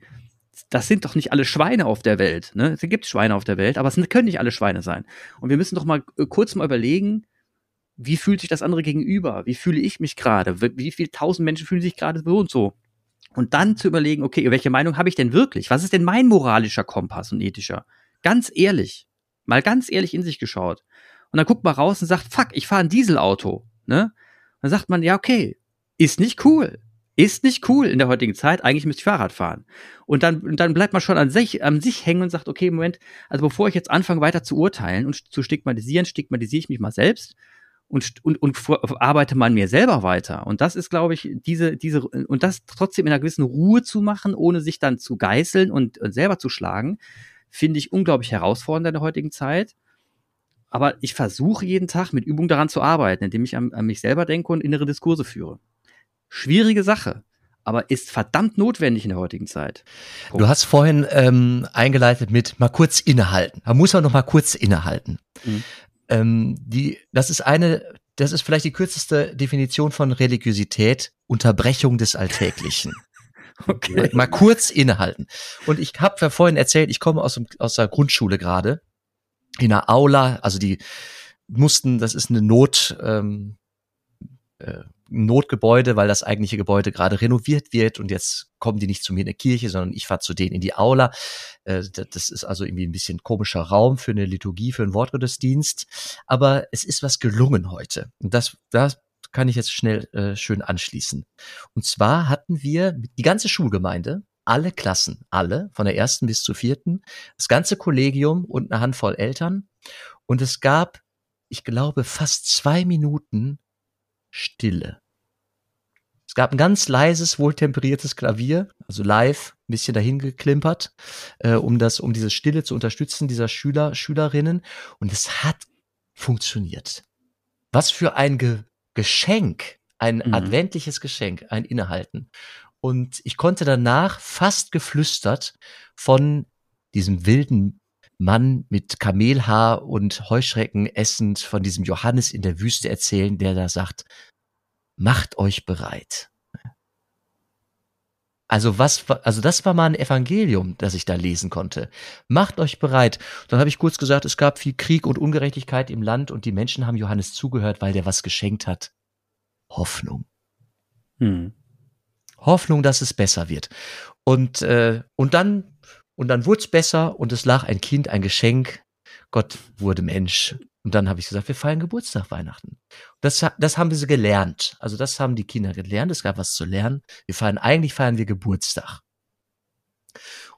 das sind doch nicht alle Schweine auf der Welt. Ne? Es gibt Schweine auf der Welt, aber es können nicht alle Schweine sein. Und wir müssen doch mal äh, kurz mal überlegen, wie fühlt sich das andere gegenüber? Wie fühle ich mich gerade? Wie viele tausend Menschen fühlen sich gerade so und so? Und dann zu überlegen, okay, welche Meinung habe ich denn wirklich? Was ist denn mein moralischer Kompass und ethischer? Ganz ehrlich, mal ganz ehrlich in sich geschaut. Und dann guckt man raus und sagt, fuck, ich fahre ein Dieselauto. Ne? Dann sagt man, ja, okay, ist nicht cool. Ist nicht cool in der heutigen Zeit. Eigentlich müsste ich Fahrrad fahren. Und dann, und dann bleibt man schon an sich, an sich hängen und sagt, okay, Moment, also bevor ich jetzt anfange weiter zu urteilen und zu stigmatisieren, stigmatisiere ich mich mal selbst und, und, und arbeite man mir selber weiter. Und das ist, glaube ich, diese, diese, und das trotzdem in einer gewissen Ruhe zu machen, ohne sich dann zu geißeln und, und selber zu schlagen, finde ich unglaublich herausfordernd in der heutigen Zeit. Aber ich versuche jeden Tag mit Übung daran zu arbeiten, indem ich an, an mich selber denke und innere Diskurse führe. Schwierige Sache aber ist verdammt notwendig in der heutigen Zeit. Punkt. Du hast vorhin ähm, eingeleitet mit mal kurz innehalten. Man muss auch noch mal kurz innehalten. Mhm. Ähm, die, das ist eine, das ist vielleicht die kürzeste Definition von Religiosität, Unterbrechung des Alltäglichen. Okay. Mal kurz innehalten. Und ich habe ja vorhin erzählt, ich komme aus, dem, aus der Grundschule gerade. In der Aula, also die mussten, das ist eine Not, ähm, äh, Notgebäude, weil das eigentliche Gebäude gerade renoviert wird und jetzt kommen die nicht zu mir in der Kirche, sondern ich fahre zu denen in die Aula. Äh, das ist also irgendwie ein bisschen komischer Raum für eine Liturgie, für einen Wortgottesdienst. Aber es ist was gelungen heute. Und das, das kann ich jetzt schnell äh, schön anschließen. Und zwar hatten wir die ganze Schulgemeinde, alle Klassen, alle, von der ersten bis zur vierten, das ganze Kollegium und eine Handvoll Eltern. Und es gab, ich glaube, fast zwei Minuten Stille. Es gab ein ganz leises, wohltemperiertes Klavier, also live, ein bisschen dahin geklimpert, äh, um das, um diese Stille zu unterstützen dieser Schüler, Schülerinnen. Und es hat funktioniert. Was für ein Ge Geschenk, ein mhm. adventliches Geschenk, ein Innehalten. Und ich konnte danach fast geflüstert von diesem wilden Mann mit Kamelhaar und Heuschrecken essend von diesem Johannes in der Wüste erzählen, der da sagt, macht euch bereit. Also was, also das war mal ein Evangelium, das ich da lesen konnte. Macht euch bereit. Dann habe ich kurz gesagt, es gab viel Krieg und Ungerechtigkeit im Land und die Menschen haben Johannes zugehört, weil der was geschenkt hat. Hoffnung. Hm. Hoffnung, dass es besser wird. Und, äh, und dann und dann wurde es besser und es lag ein Kind, ein Geschenk. Gott wurde Mensch. Und dann habe ich gesagt, wir feiern Geburtstag, Weihnachten. Das, das haben sie gelernt. Also das haben die Kinder gelernt. Es gab was zu lernen. Wir feiern, eigentlich feiern wir Geburtstag.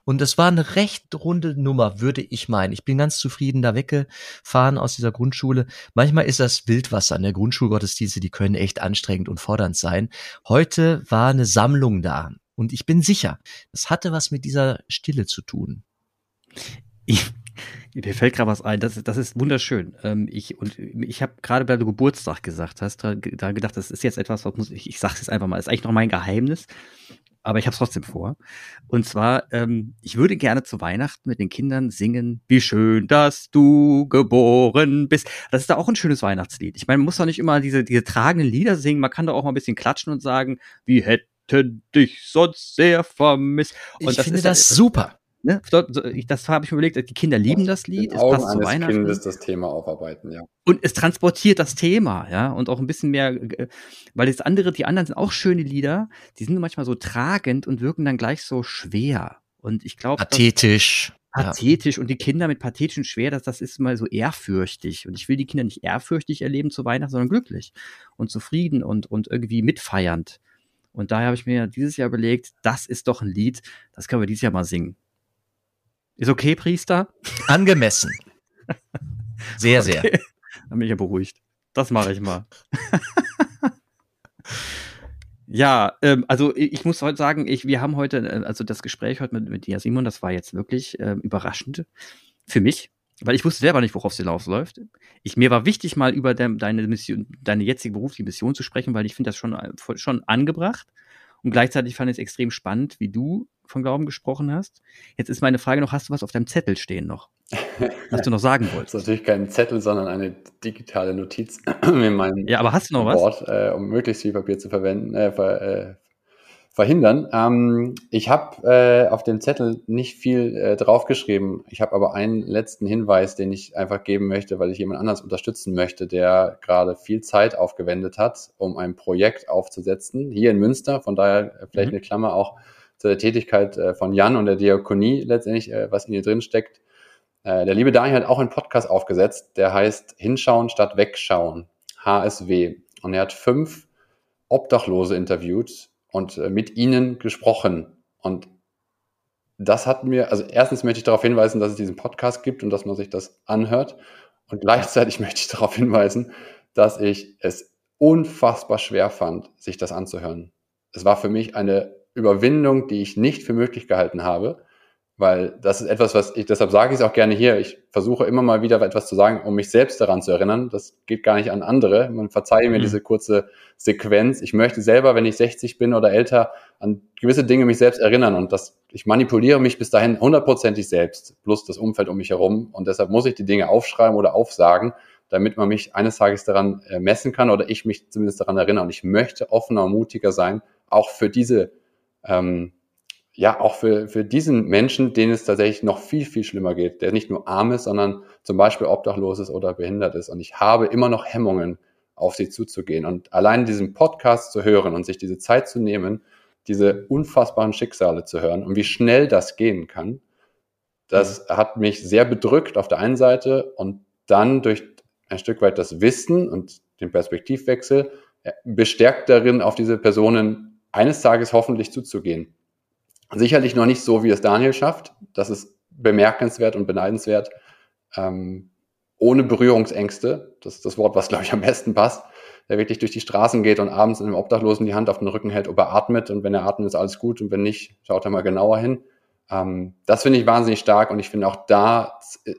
Und das war eine recht runde Nummer, würde ich meinen. Ich bin ganz zufrieden da weggefahren aus dieser Grundschule. Manchmal ist das Wildwasser, ne? Grundschulgottesdienste, die können echt anstrengend und fordernd sein. Heute war eine Sammlung da. Und ich bin sicher, das hatte was mit dieser Stille zu tun. Ich, mir fällt gerade was ein, das, das ist wunderschön. Ähm, ich und ich habe gerade, weil du Geburtstag gesagt hast, da, da gedacht, das ist jetzt etwas, was muss ich, ich sage es jetzt einfach mal, ist eigentlich noch mein Geheimnis aber ich habe es trotzdem vor. Und zwar, ähm, ich würde gerne zu Weihnachten mit den Kindern singen, wie schön, dass du geboren bist. Das ist da auch ein schönes Weihnachtslied. Ich meine, man muss doch nicht immer diese, diese tragenden Lieder singen, man kann doch auch mal ein bisschen klatschen und sagen, wie hätte dich sonst sehr vermisst. Und ich das finde das super. Ne? Das habe ich mir überlegt, die Kinder lieben das Lied, es passt zu Weihnachten. Kindes das Thema aufarbeiten, ja. Und es transportiert das Thema, ja, und auch ein bisschen mehr, äh, weil das andere, die anderen sind auch schöne Lieder, die sind manchmal so tragend und wirken dann gleich so schwer. Und ich glaube. Pathetisch. Pathetisch und die Kinder mit pathetischen schwer, das, das ist mal so ehrfürchtig. Und ich will die Kinder nicht ehrfürchtig erleben zu Weihnachten, sondern glücklich und zufrieden und, und irgendwie mitfeiernd. Und daher habe ich mir dieses Jahr überlegt, das ist doch ein Lied, das können wir dieses Jahr mal singen. Ist okay, Priester? Angemessen. Sehr, okay. sehr. Dann bin ich ja beruhigt. Das mache ich mal. ja, ähm, also ich muss heute sagen, ich, wir haben heute, äh, also das Gespräch heute mit, mit dir, Simon, das war jetzt wirklich äh, überraschend für mich, weil ich wusste selber nicht, worauf es hinausläuft. Ich, mir war wichtig, mal über de, deine Mission, deine jetzige berufliche Mission zu sprechen, weil ich finde das schon, äh, schon angebracht. Und gleichzeitig fand ich es extrem spannend, wie du von Glauben gesprochen hast. Jetzt ist meine Frage noch, hast du was auf deinem Zettel stehen noch? Was du noch sagen wolltest? Das ist natürlich kein Zettel, sondern eine digitale Notiz in meinem Ja, aber hast du noch Board, was? Äh, um möglichst viel Papier zu verwenden, äh, ver, äh, verhindern. Ähm, ich habe äh, auf dem Zettel nicht viel äh, draufgeschrieben. Ich habe aber einen letzten Hinweis, den ich einfach geben möchte, weil ich jemand anders unterstützen möchte, der gerade viel Zeit aufgewendet hat, um ein Projekt aufzusetzen, hier in Münster. Von daher äh, vielleicht mhm. eine Klammer auch zu der Tätigkeit äh, von Jan und der Diakonie letztendlich, äh, was in ihr drin steckt. Äh, der liebe Daniel hat auch einen Podcast aufgesetzt, der heißt Hinschauen statt Wegschauen, HSW. Und er hat fünf Obdachlose interviewt, und äh, mit ihnen gesprochen. Und das hat mir, also erstens möchte ich darauf hinweisen, dass es diesen Podcast gibt und dass man sich das anhört. Und gleichzeitig möchte ich darauf hinweisen, dass ich es unfassbar schwer fand, sich das anzuhören. Es war für mich eine Überwindung, die ich nicht für möglich gehalten habe weil das ist etwas, was ich, deshalb sage ich es auch gerne hier. Ich versuche immer mal wieder etwas zu sagen, um mich selbst daran zu erinnern. Das geht gar nicht an andere. Man verzeihe mir mhm. diese kurze Sequenz. Ich möchte selber, wenn ich 60 bin oder älter, an gewisse Dinge mich selbst erinnern und das, ich manipuliere mich bis dahin hundertprozentig selbst, plus das Umfeld um mich herum und deshalb muss ich die Dinge aufschreiben oder aufsagen, damit man mich eines Tages daran äh, messen kann oder ich mich zumindest daran erinnere und ich möchte offener und mutiger sein, auch für diese ähm, ja, auch für, für diesen Menschen, denen es tatsächlich noch viel, viel schlimmer geht, der nicht nur arm ist, sondern zum Beispiel obdachlos ist oder behindert ist. Und ich habe immer noch Hemmungen, auf sie zuzugehen. Und allein diesen Podcast zu hören und sich diese Zeit zu nehmen, diese unfassbaren Schicksale zu hören und wie schnell das gehen kann, das mhm. hat mich sehr bedrückt auf der einen Seite und dann durch ein Stück weit das Wissen und den Perspektivwechsel äh, bestärkt darin, auf diese Personen eines Tages hoffentlich zuzugehen. Sicherlich noch nicht so, wie es Daniel schafft. Das ist bemerkenswert und beneidenswert. Ähm, ohne Berührungsängste. Das ist das Wort, was, glaube ich, am besten passt. Der wirklich durch die Straßen geht und abends in einem Obdachlosen die Hand auf den Rücken hält, ob er atmet. Und wenn er atmet, ist alles gut. Und wenn nicht, schaut er mal genauer hin. Ähm, das finde ich wahnsinnig stark. Und ich finde auch da äh,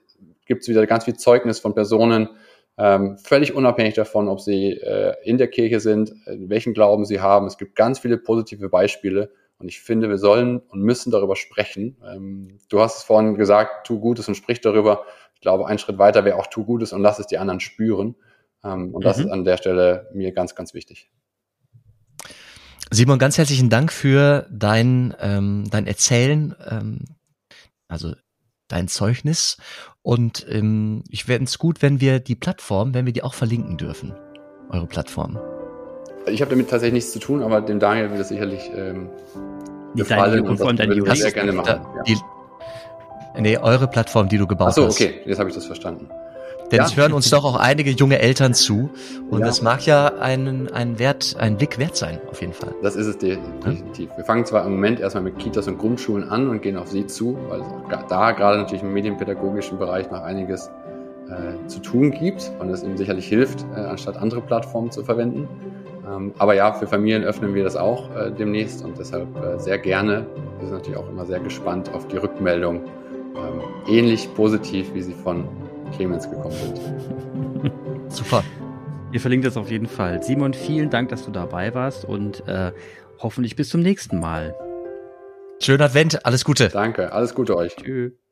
gibt es wieder ganz viel Zeugnis von Personen, ähm, völlig unabhängig davon, ob sie äh, in der Kirche sind, äh, welchen Glauben sie haben. Es gibt ganz viele positive Beispiele. Und ich finde, wir sollen und müssen darüber sprechen. Ähm, du hast es vorhin gesagt, tu Gutes und sprich darüber. Ich glaube, ein Schritt weiter wäre auch tu Gutes und lass es die anderen spüren. Ähm, und das mhm. ist an der Stelle mir ganz, ganz wichtig. Simon, ganz herzlichen Dank für dein, ähm, dein Erzählen, ähm, also dein Zeugnis. Und ähm, ich fände es gut, wenn wir die Plattform, wenn wir die auch verlinken dürfen, eure Plattform. Ich habe damit tatsächlich nichts zu tun, aber dem Daniel wird es sicherlich ähm, gefallen und, und das würde sehr gerne machen. Die, nee, eure Plattform, die du gebaut hast. Ach so, okay, jetzt habe ich das verstanden. Denn ja. es hören uns doch auch einige junge Eltern zu. Und ja. das mag ja einen, einen Wert, einen Blick wert sein, auf jeden Fall. Das ist es definitiv. Wir fangen zwar im Moment erstmal mit Kitas und Grundschulen an und gehen auf sie zu, weil es da gerade natürlich im medienpädagogischen Bereich noch einiges äh, zu tun gibt und es ihm sicherlich hilft, äh, anstatt andere Plattformen zu verwenden. Ähm, aber ja, für Familien öffnen wir das auch äh, demnächst und deshalb äh, sehr gerne. Wir sind natürlich auch immer sehr gespannt auf die Rückmeldung. Ähm, ähnlich positiv, wie sie von Clemens gekommen sind. Super. Ihr verlinkt das auf jeden Fall. Simon, vielen Dank, dass du dabei warst und äh, hoffentlich bis zum nächsten Mal. Schönen Advent, alles Gute. Danke, alles Gute euch. Tschüss.